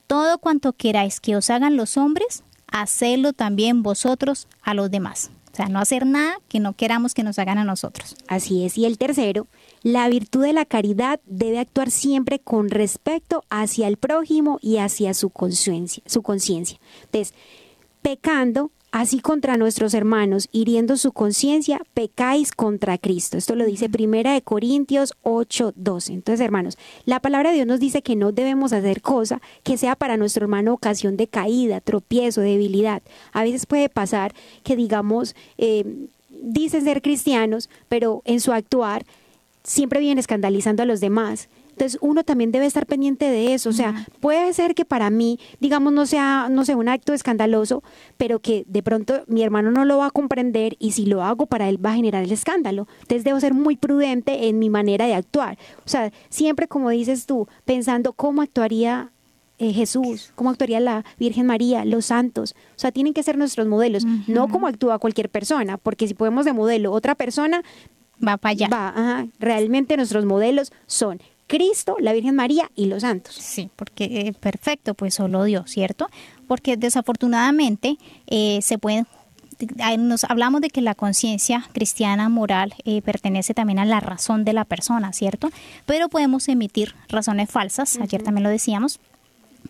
todo cuanto queráis que os hagan los hombres, hacedlo también vosotros a los demás. O sea, no hacer nada que no queramos que nos hagan a nosotros. Así es. Y el tercero, la virtud de la caridad debe actuar siempre con respecto hacia el prójimo y hacia su conciencia. Su conciencia. Entonces, pecando, así contra nuestros hermanos, hiriendo su conciencia, pecáis contra Cristo. Esto lo dice Primera de Corintios 8, 12. Entonces, hermanos, la palabra de Dios nos dice que no debemos hacer cosa que sea para nuestro hermano ocasión de caída, tropiezo, debilidad. A veces puede pasar que, digamos, eh, dicen ser cristianos, pero en su actuar siempre vienen escandalizando a los demás entonces uno también debe estar pendiente de eso. O sea, puede ser que para mí, digamos, no sea, no sea un acto escandaloso, pero que de pronto mi hermano no lo va a comprender y si lo hago para él va a generar el escándalo. Entonces debo ser muy prudente en mi manera de actuar. O sea, siempre como dices tú, pensando cómo actuaría eh, Jesús, cómo actuaría la Virgen María, los santos. O sea, tienen que ser nuestros modelos, no como actúa cualquier persona, porque si podemos de modelo otra persona, va para allá. Va, realmente nuestros modelos son Cristo, la Virgen María y los santos. Sí, porque eh, perfecto, pues solo Dios, ¿cierto? Porque desafortunadamente eh, se pueden nos hablamos de que la conciencia cristiana moral eh, pertenece también a la razón de la persona, ¿cierto? Pero podemos emitir razones falsas, ayer también lo decíamos,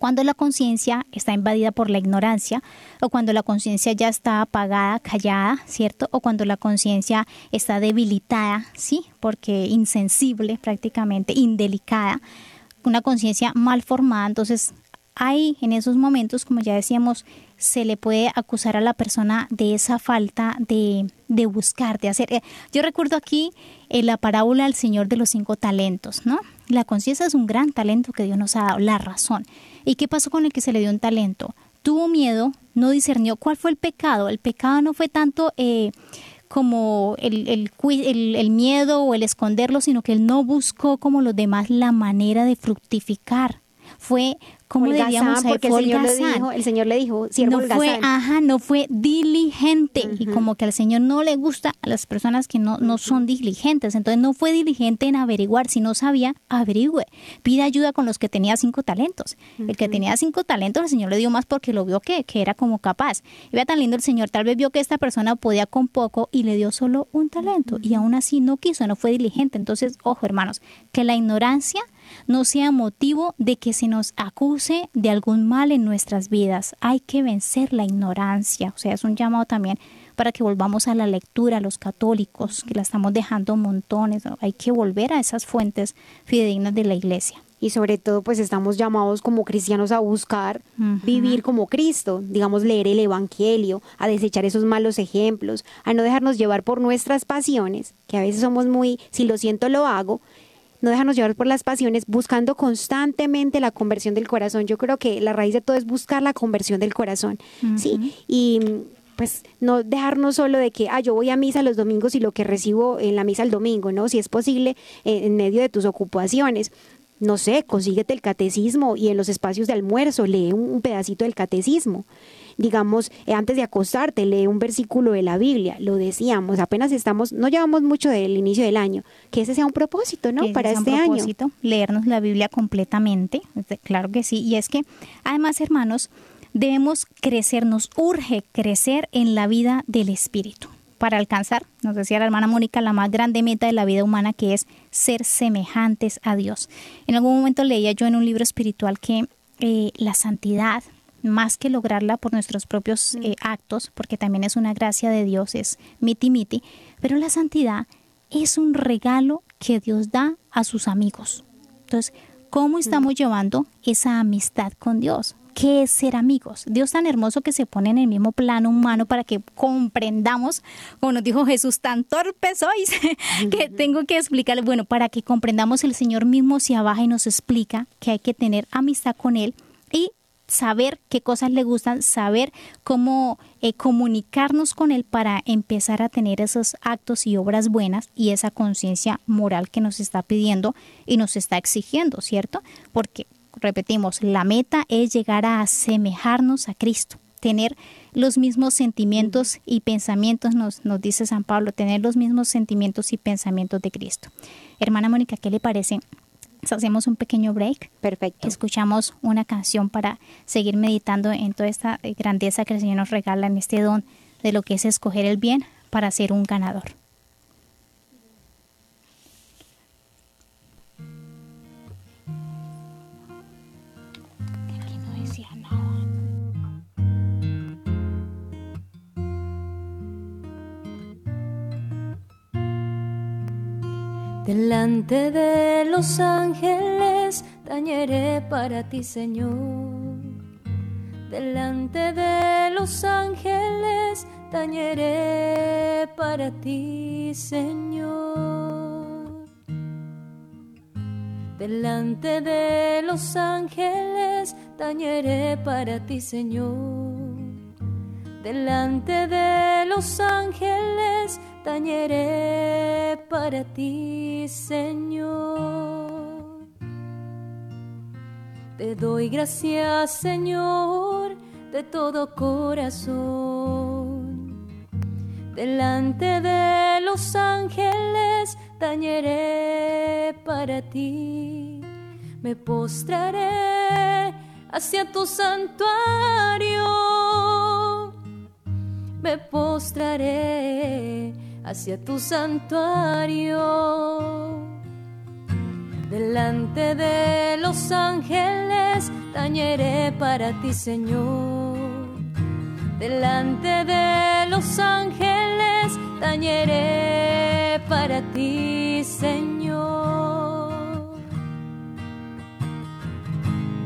cuando la conciencia está invadida por la ignorancia o cuando la conciencia ya está apagada, callada, ¿cierto? O cuando la conciencia está debilitada, ¿sí? Porque insensible prácticamente, indelicada, una conciencia mal formada, entonces hay en esos momentos, como ya decíamos, se le puede acusar a la persona de esa falta de, buscar, de hacer. Eh, yo recuerdo aquí en la parábola del Señor de los cinco talentos, ¿no? La conciencia es un gran talento que Dios nos ha dado, la razón. ¿Y qué pasó con el que se le dio un talento? Tuvo miedo, no discernió cuál fue el pecado. El pecado no fue tanto eh, como el, el, el, miedo o el esconderlo, sino que él no buscó como los demás la manera de fructificar. Fue ¿Cómo diríamos porque el Señor, le dijo, el Señor le dijo, no fue, ajá, no fue diligente y como que al Señor no le gusta a las personas que no, no son diligentes, entonces no fue diligente en averiguar, si no sabía, averigüe, pide ayuda con los que tenía cinco talentos. El que tenía cinco talentos, el Señor le dio más porque lo vio que, que era como capaz. Y vea tan lindo el Señor, tal vez vio que esta persona podía con poco y le dio solo un talento y aún así no quiso, no fue diligente. Entonces, ojo hermanos, que la ignorancia no sea motivo de que se nos acuse de algún mal en nuestras vidas. Hay que vencer la ignorancia. O sea, es un llamado también para que volvamos a la lectura, a los católicos, que la estamos dejando montones. Hay que volver a esas fuentes fidedignas de la iglesia. Y sobre todo, pues estamos llamados como cristianos a buscar vivir como Cristo, digamos, leer el Evangelio, a desechar esos malos ejemplos, a no dejarnos llevar por nuestras pasiones, que a veces somos muy, si lo siento, lo hago, no dejarnos llevar por las pasiones, buscando constantemente la conversión del corazón. Yo creo que la raíz de todo es buscar la conversión del corazón, ¿sí? Y pues no dejarnos solo de que, ah, yo voy a misa los domingos y lo que recibo en la misa el domingo, ¿no? Si es posible, en medio de tus ocupaciones no sé, consíguete el catecismo y en los espacios de almuerzo lee un, pedacito del catecismo. Digamos, eh, antes de acostarte, lee un versículo de la Biblia. Lo decíamos, apenas estamos, no llevamos mucho del inicio del año. Que ese sea un propósito, ¿no? Para este un propósito, año. Leernos la Biblia completamente. Claro que sí. Y es que, además, hermanos, debemos crecer, nos urge crecer en la vida del Espíritu para alcanzar, nos decía la hermana Mónica, la más grande meta de la vida humana que es ser semejantes a Dios. En algún momento leía yo en un libro espiritual que eh, la santidad más que lograrla por nuestros propios eh, actos, porque también es una gracia de Dios, es miti miti, pero la santidad es un regalo que Dios da a sus amigos. Entonces, ¿cómo estamos llevando esa amistad con Dios? ¿Qué es ser amigos? Dios tan hermoso que se pone en el mismo plano humano para que comprendamos, como nos dijo Jesús, tan torpe sois que tengo que explicarle, bueno, para que comprendamos el Señor mismo se abaja y nos explica que hay que tener amistad con Él y saber qué cosas le gustan, saber cómo eh, comunicarnos con Él para empezar a tener esos actos y obras buenas y esa conciencia moral que nos está pidiendo y nos está exigiendo, ¿cierto? Porque, repetimos, la meta es llegar a asemejarnos a Cristo, tener los mismos sentimientos y pensamientos, nos, nos dice San Pablo, tener los mismos sentimientos y pensamientos de Cristo. Hermana Mónica, ¿qué le parece hacemos un pequeño break. Perfecto. Escuchamos una canción para seguir meditando en toda esta grandeza que el Señor nos regala en este don de lo que es escoger el bien para ser un ganador. Delante de los ángeles tañeré para ti, Señor. Delante de los ángeles tañeré para ti, Señor. Delante de los ángeles tañeré para ti, Señor. Delante de los ángeles tañeré para ti, Señor. Te doy gracias, Señor, de todo corazón. Delante de los ángeles tañeré para ti. Me postraré hacia tu santuario. Me postraré hacia tu santuario. Delante de los ángeles tañeré para ti, Señor. Delante de los ángeles tañeré para ti, Señor.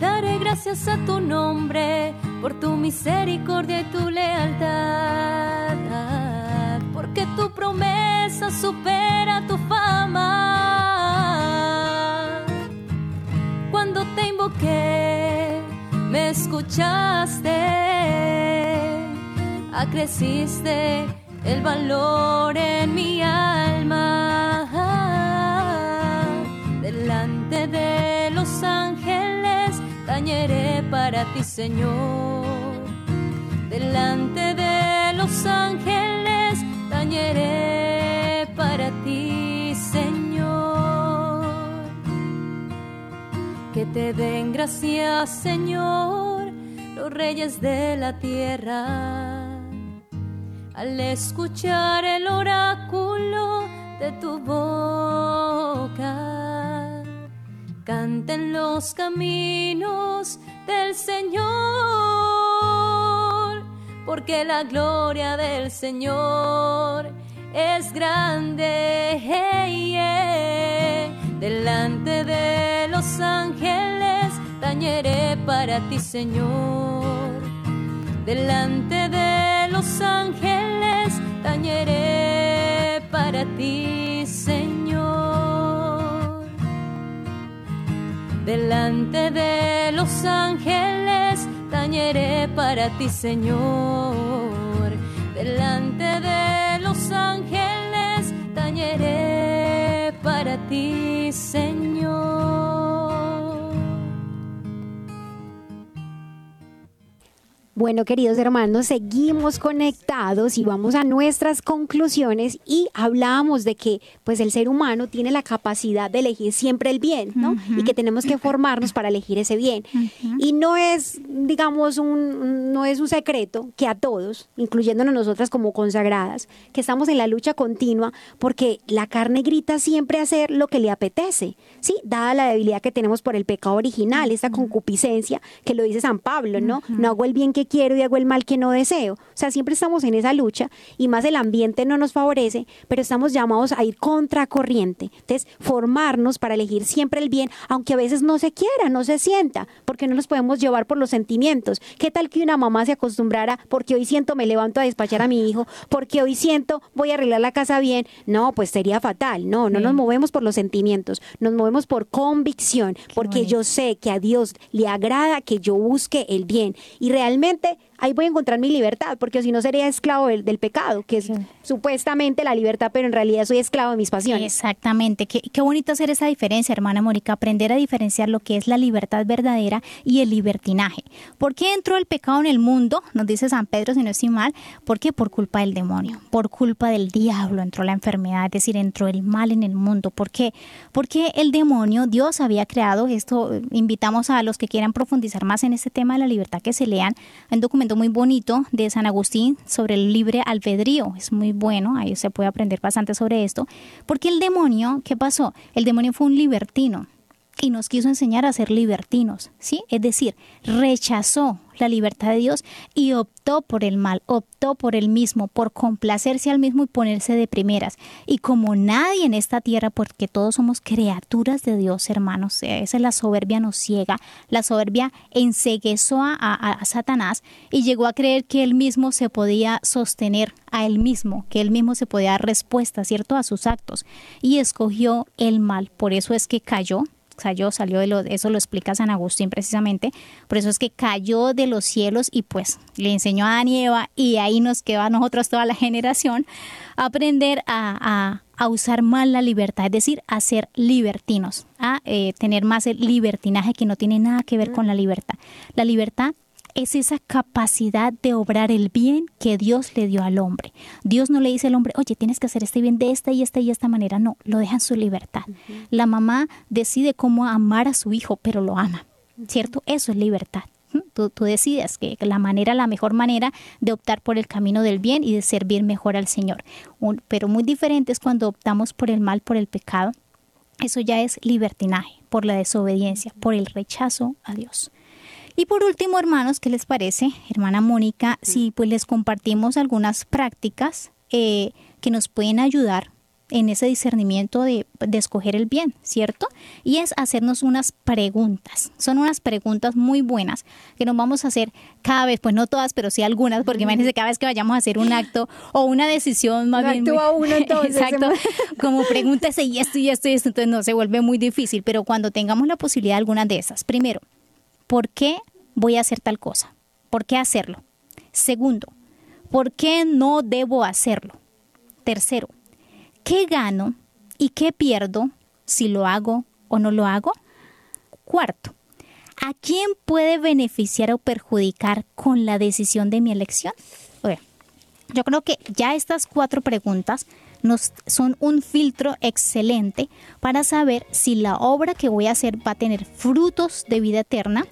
Daré gracias a tu nombre por tu misericordia y tu lealtad promesa supera tu fama. Cuando te invoqué, me escuchaste, acreciste el valor en mi alma. Delante de los ángeles, tañeré para ti, Señor. Delante de los ángeles, para ti, Señor. Que te den gracias, Señor, los reyes de la tierra, al escuchar el oráculo de tu boca. Canten los caminos del Señor porque la gloria del Señor es grande. Delante de los ángeles tañeré para ti, Señor. Delante de los ángeles tañeré para ti, Señor. Delante de los ángeles tañeré para ti, Señor. Delante de los ángeles tañeré para ti, Señor. Bueno, queridos hermanos, seguimos conectados y vamos a nuestras conclusiones y hablábamos de que pues el ser humano tiene la capacidad de elegir siempre el bien, ¿no? Y que tenemos que formarnos para elegir ese bien. Y no es, digamos, un no es un secreto que a todos, incluyéndonos nosotras como consagradas, que estamos en la lucha continua porque la carne grita siempre hacer lo que le apetece, ¿sí? Dada la debilidad que tenemos por el pecado original, esta concupiscencia que lo dice San Pablo, ¿no? No hago el bien que quiero y hago el mal que no deseo. O sea, siempre estamos en esa lucha y más el ambiente no nos favorece, pero estamos llamados a ir contracorriente. Entonces, formarnos para elegir siempre el bien, aunque a veces no se quiera, no se sienta, porque no nos podemos llevar por los sentimientos. ¿Qué tal que una mamá se acostumbrara, porque hoy siento me levanto a despachar a mi hijo, porque hoy siento voy a arreglar la casa bien? No, pues sería fatal. No, no nos movemos por los sentimientos, nos movemos por convicción, porque yo sé que a Dios le agrada que yo busque el bien y realmente gente ahí voy a encontrar mi libertad, porque si no sería esclavo del, pecado, que es supuestamente la libertad, pero en realidad soy esclavo de mis pasiones. Exactamente, qué, qué bonito hacer esa diferencia, hermana Mónica, aprender a diferenciar lo que es la libertad verdadera y el libertinaje. ¿Por qué entró el pecado en el mundo? Nos dice San Pedro, si no estoy mal, ¿por qué? Por culpa del demonio, por culpa del diablo entró la enfermedad, es decir, entró el mal en el mundo. ¿Por qué? Porque el demonio, Dios había creado, esto invitamos a los que quieran profundizar más en este tema de la libertad que se lean en muy bonito de San Agustín sobre el libre albedrío. Es muy bueno, ahí se puede aprender bastante sobre esto. Porque el demonio, ¿qué pasó? El demonio fue un libertino y nos quiso enseñar a ser libertinos, ¿sí? Es decir, rechazó la libertad de Dios y optó por el mal, optó por el mismo, por complacerse al mismo y ponerse de primeras. Y como nadie en esta tierra, porque todos somos criaturas de Dios, hermanos, esa es la soberbia nos ciega, la soberbia enseguezó a, a Satanás y llegó a creer que él mismo se podía sostener a él mismo, que él mismo se podía dar respuesta, ¿cierto?, a sus actos y escogió el mal. Por eso es que cayó, cayó, salió de lo, eso lo explica San Agustín precisamente, por eso es que cayó de los cielos y pues le enseñó a Adán y Eva y ahí nos quedó a nosotros toda la generación aprender a, usar mal la libertad, es decir, a ser libertinos, a eh, tener más el libertinaje que no tiene nada que ver con la libertad. La libertad es esa capacidad de obrar el bien que Dios le dio al hombre. Dios no le dice al hombre, oye, tienes que hacer este bien de esta y esta y esta manera. No, lo deja en su libertad. La mamá decide cómo amar a su hijo, pero lo ama. ¿Cierto? Eso es libertad. Tú, decides que la manera, la mejor manera de optar por el camino del bien y de servir mejor al Señor. pero muy diferente es cuando optamos por el mal, por el pecado. Eso ya es libertinaje, por la desobediencia, por el rechazo a Dios. Y por último, hermanos, ¿qué les parece, hermana Mónica? Si pues les compartimos algunas prácticas eh, que nos pueden ayudar en ese discernimiento de, escoger el bien, ¿cierto? Y es hacernos unas preguntas. Son unas preguntas muy buenas que nos vamos a hacer cada vez, pues no todas, pero sí algunas, porque imagínense cada vez que vayamos a hacer un acto o una decisión más bien. uno entonces. Exacto. Como pregúntese y esto y esto y esto, entonces no se vuelve muy difícil. Pero cuando tengamos la posibilidad de alguna de esas, primero, ¿por qué voy a hacer tal cosa? ¿Por qué hacerlo? Segundo, ¿por qué no debo hacerlo? Tercero, ¿qué gano y qué pierdo si lo hago o no lo hago? Cuarto, ¿a quién puede beneficiar o perjudicar con la decisión de mi elección? yo creo que ya estas cuatro preguntas nos son un filtro excelente para saber si la obra que voy a hacer va a tener frutos de vida eterna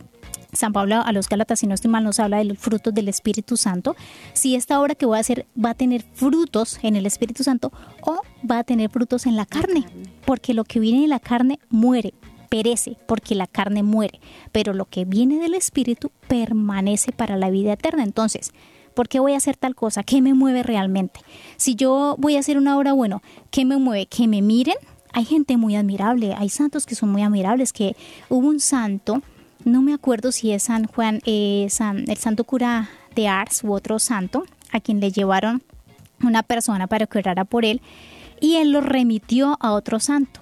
San Pablo a los Gálatas, si no mal, nos habla de los frutos del Espíritu Santo. Si esta obra que voy a hacer va a tener frutos en el Espíritu Santo o va a tener frutos en la carne, porque lo que viene de la carne muere, perece, porque la carne muere, pero lo que viene del Espíritu permanece para la vida eterna. Entonces, ¿por qué voy a hacer tal cosa? ¿Qué me mueve realmente? Si yo voy a hacer una obra, bueno, ¿qué me mueve? Que me miren. Hay gente muy admirable, hay santos que son muy admirables, que hubo un santo no me acuerdo si es San Juan, eh, el santo cura de Ars u otro santo, a quien le llevaron una persona para que orara por él, y él lo remitió a otro santo.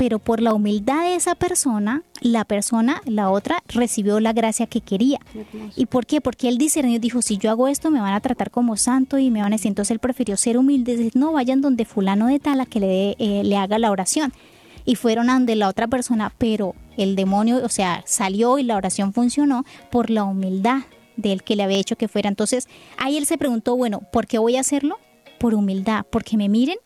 Pero por la humildad de esa persona, la persona, la otra, recibió la gracia que quería. ¿Y por qué? Porque él discernió, dijo, si yo hago esto me van a tratar como santo y me van a decir, entonces él prefirió ser humilde, no vayan donde fulano de tal a que le, eh, le haga la oración y fueron ante la otra persona, pero el demonio, o sea, salió y la oración funcionó por la humildad del que le había hecho que fuera. Entonces ahí él se preguntó, bueno, ¿por qué voy a hacerlo? Por humildad, porque me miren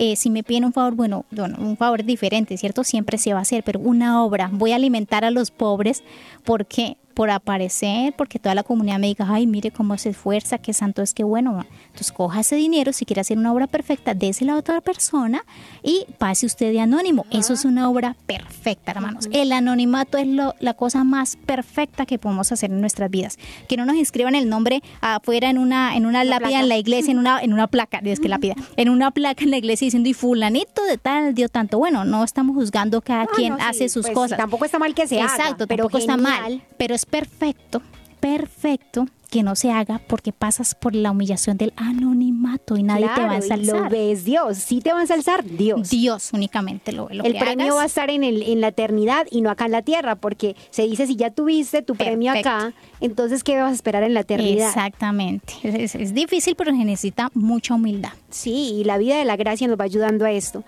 eh, si me piden un favor, bueno, bueno, un favor diferente, ¿cierto? Siempre se va a hacer, pero una obra, voy a alimentar a los pobres, ¿por qué? Por aparecer, porque toda la comunidad me diga, ay, mire cómo se esfuerza, qué santo es, qué bueno. Entonces coja ese dinero, si quiere hacer una obra perfecta, désela a otra persona y pase usted de anónimo. Eso es una obra perfecta, hermanos. El anonimato es la cosa más perfecta que podemos hacer en nuestras vidas. Que no nos inscriban el nombre afuera en una, en una, lápida en la iglesia, en una, en una placa, Dios que lápida, en una placa en la iglesia diciendo, y fulanito de tal dio tanto. Bueno, no estamos juzgando cada quien hace sus pues, cosas. Tampoco está mal que sea Exacto, pero tampoco está mal. Pero es perfecto, perfecto que no se haga porque pasas por la humillación del anonimato y nadie te va a ensalzar. Lo ves Dios, sí te va a ensalzar Dios. Dios únicamente lo, lo El premio va a estar en, el, en la eternidad y no acá en la tierra, porque se dice si ya tuviste tu premio acá, entonces ¿qué vas a esperar en la eternidad? Exactamente. Es, es difícil, pero se necesita mucha humildad. Sí, y la vida de la gracia nos va ayudando a esto.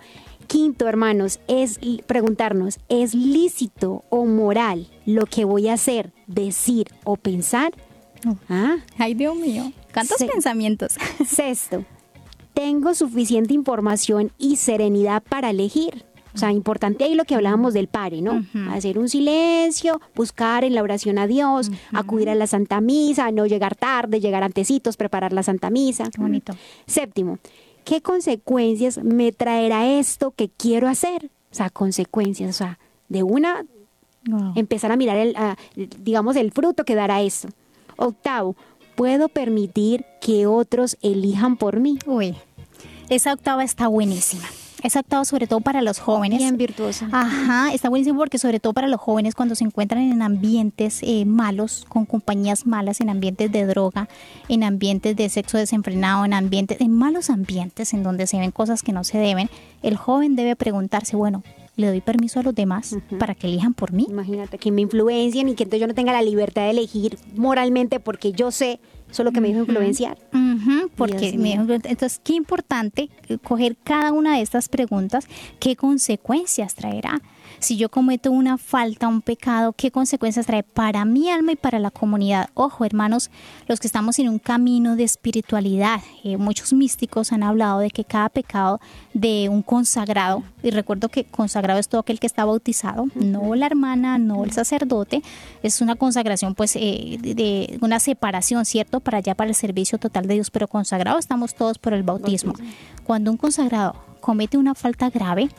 Quinto, hermanos, es preguntarnos, ¿es lícito o moral lo que voy a hacer, decir o pensar? ¿Ah? Ay, Dios mío, ¿cuántos pensamientos? Sexto, ¿tengo suficiente información y serenidad para elegir? O sea, importante ahí lo que hablábamos del pare, ¿no? Hacer un silencio, buscar en la oración a Dios, acudir a la Santa Misa, no llegar tarde, llegar antecitos, preparar la Santa Misa. bonito. Séptimo, ¿qué consecuencias me traerá esto que quiero hacer? O sea, consecuencias, o sea, de una, empezar a mirar, el, digamos, el fruto que dará esto. Octavo, ¿puedo permitir que otros elijan por mí? Uy, esa octava está buenísima es actuado sobre todo para los jóvenes. Bien virtuoso. Ajá, está buenísimo porque sobre todo para los jóvenes cuando se encuentran en ambientes eh, malos, con compañías malas, en ambientes de droga, en ambientes de sexo desenfrenado, en ambientes, en malos ambientes en donde se ven cosas que no se deben, el joven debe preguntarse, bueno, le doy permiso a los demás para que elijan por mí. Imagínate que me influencien y que entonces yo no tenga la libertad de elegir moralmente porque yo sé solo que me dijo influenciar. porque me entonces qué importante coger cada una de estas preguntas, qué consecuencias traerá si yo cometo una falta, un pecado, qué consecuencias trae para mi alma y para la comunidad. Ojo, hermanos, los que estamos en un camino de espiritualidad, eh, muchos místicos han hablado de que cada pecado de un consagrado, y recuerdo que consagrado es todo aquel que está bautizado, no la hermana, no el sacerdote, es una consagración pues eh, de, una separación, ¿cierto? Para allá, para el servicio total de Dios, pero consagrado estamos todos por el bautismo. Cuando un consagrado comete una falta grave,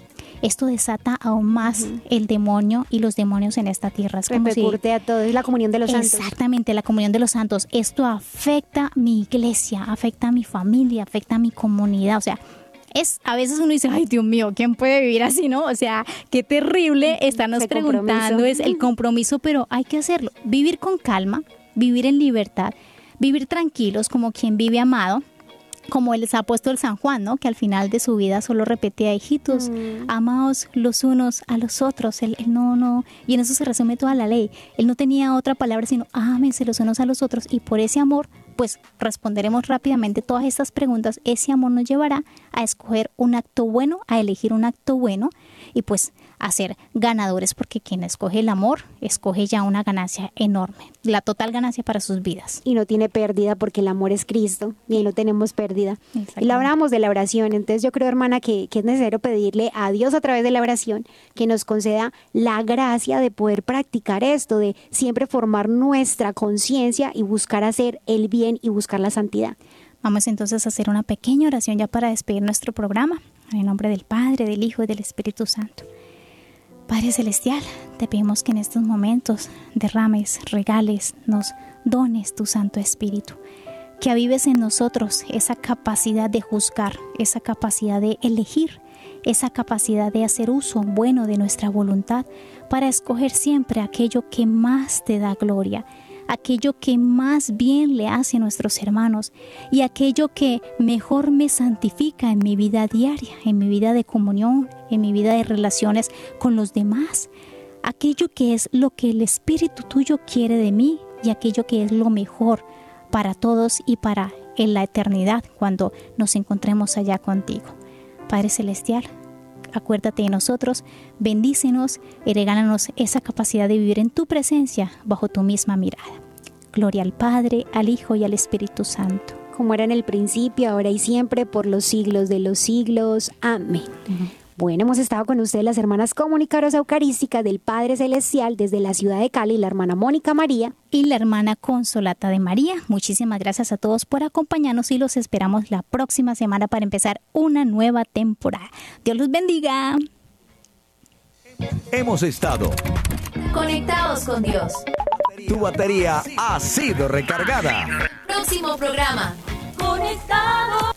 esto desata aún más el demonio y los demonios en esta tierra. Es como si, a todo, es la comunión de los santos. Exactamente, la comunión de los santos. Esto afecta a mi iglesia, afecta a mi familia, afecta a mi comunidad. O sea, es a veces uno dice, ay Dios mío, ¿quién puede vivir así, no? O sea, qué terrible estarnos preguntando, es el compromiso, pero hay que hacerlo. Vivir con calma, vivir en libertad, vivir tranquilos como quien vive amado, como les ha puesto el San Juan, ¿no? Que al final de su vida solo repetía, hijitos, mm. amaos los unos a los otros. Él, no, no, y en eso se resume toda la ley. Él no tenía otra palabra sino, ámense los unos a los otros. Y por ese amor, pues responderemos rápidamente todas estas preguntas. Ese amor nos llevará a escoger un acto bueno, a elegir un acto bueno. Y pues a ser ganadores, porque quien escoge el amor, escoge ya una ganancia enorme, la total ganancia para sus vidas. Y no tiene pérdida porque el amor es Cristo y ahí no tenemos pérdida. Y la hablamos de la oración, entonces yo creo, hermana, que, que es necesario pedirle a Dios a través de la oración que nos conceda la gracia de poder practicar esto, de siempre formar nuestra conciencia y buscar hacer el bien y buscar la santidad. Vamos entonces a hacer una pequeña oración ya para despedir nuestro programa. En el nombre del Padre, del Hijo y del Espíritu Santo. Padre Celestial, te pedimos que en estos momentos derrames, regales, nos dones tu Santo Espíritu, que avives en nosotros esa capacidad de juzgar, esa capacidad de elegir, esa capacidad de hacer uso bueno de nuestra voluntad para escoger siempre aquello que más te da gloria aquello que más bien le hace a nuestros hermanos y aquello que mejor me santifica en mi vida diaria, en mi vida de comunión, en mi vida de relaciones con los demás, aquello que es lo que el Espíritu tuyo quiere de mí y aquello que es lo mejor para todos y para en la eternidad cuando nos encontremos allá contigo. Padre Celestial, acuérdate de nosotros, bendícenos y regálanos esa capacidad de vivir en tu presencia bajo tu misma mirada. Gloria al Padre, al Hijo y al Espíritu Santo. Como era en el principio, ahora y siempre, por los siglos de los siglos. Amén. Bueno, hemos estado con ustedes las hermanas comunicadoras eucarísticas del Padre Celestial desde la ciudad de Cali, la hermana Mónica María y la hermana Consolata de María. Muchísimas gracias a todos por acompañarnos y los esperamos la próxima semana para empezar una nueva temporada. Dios los bendiga. Hemos estado Conectados con Dios tu batería ha sido recargada. Próximo programa. Conectados.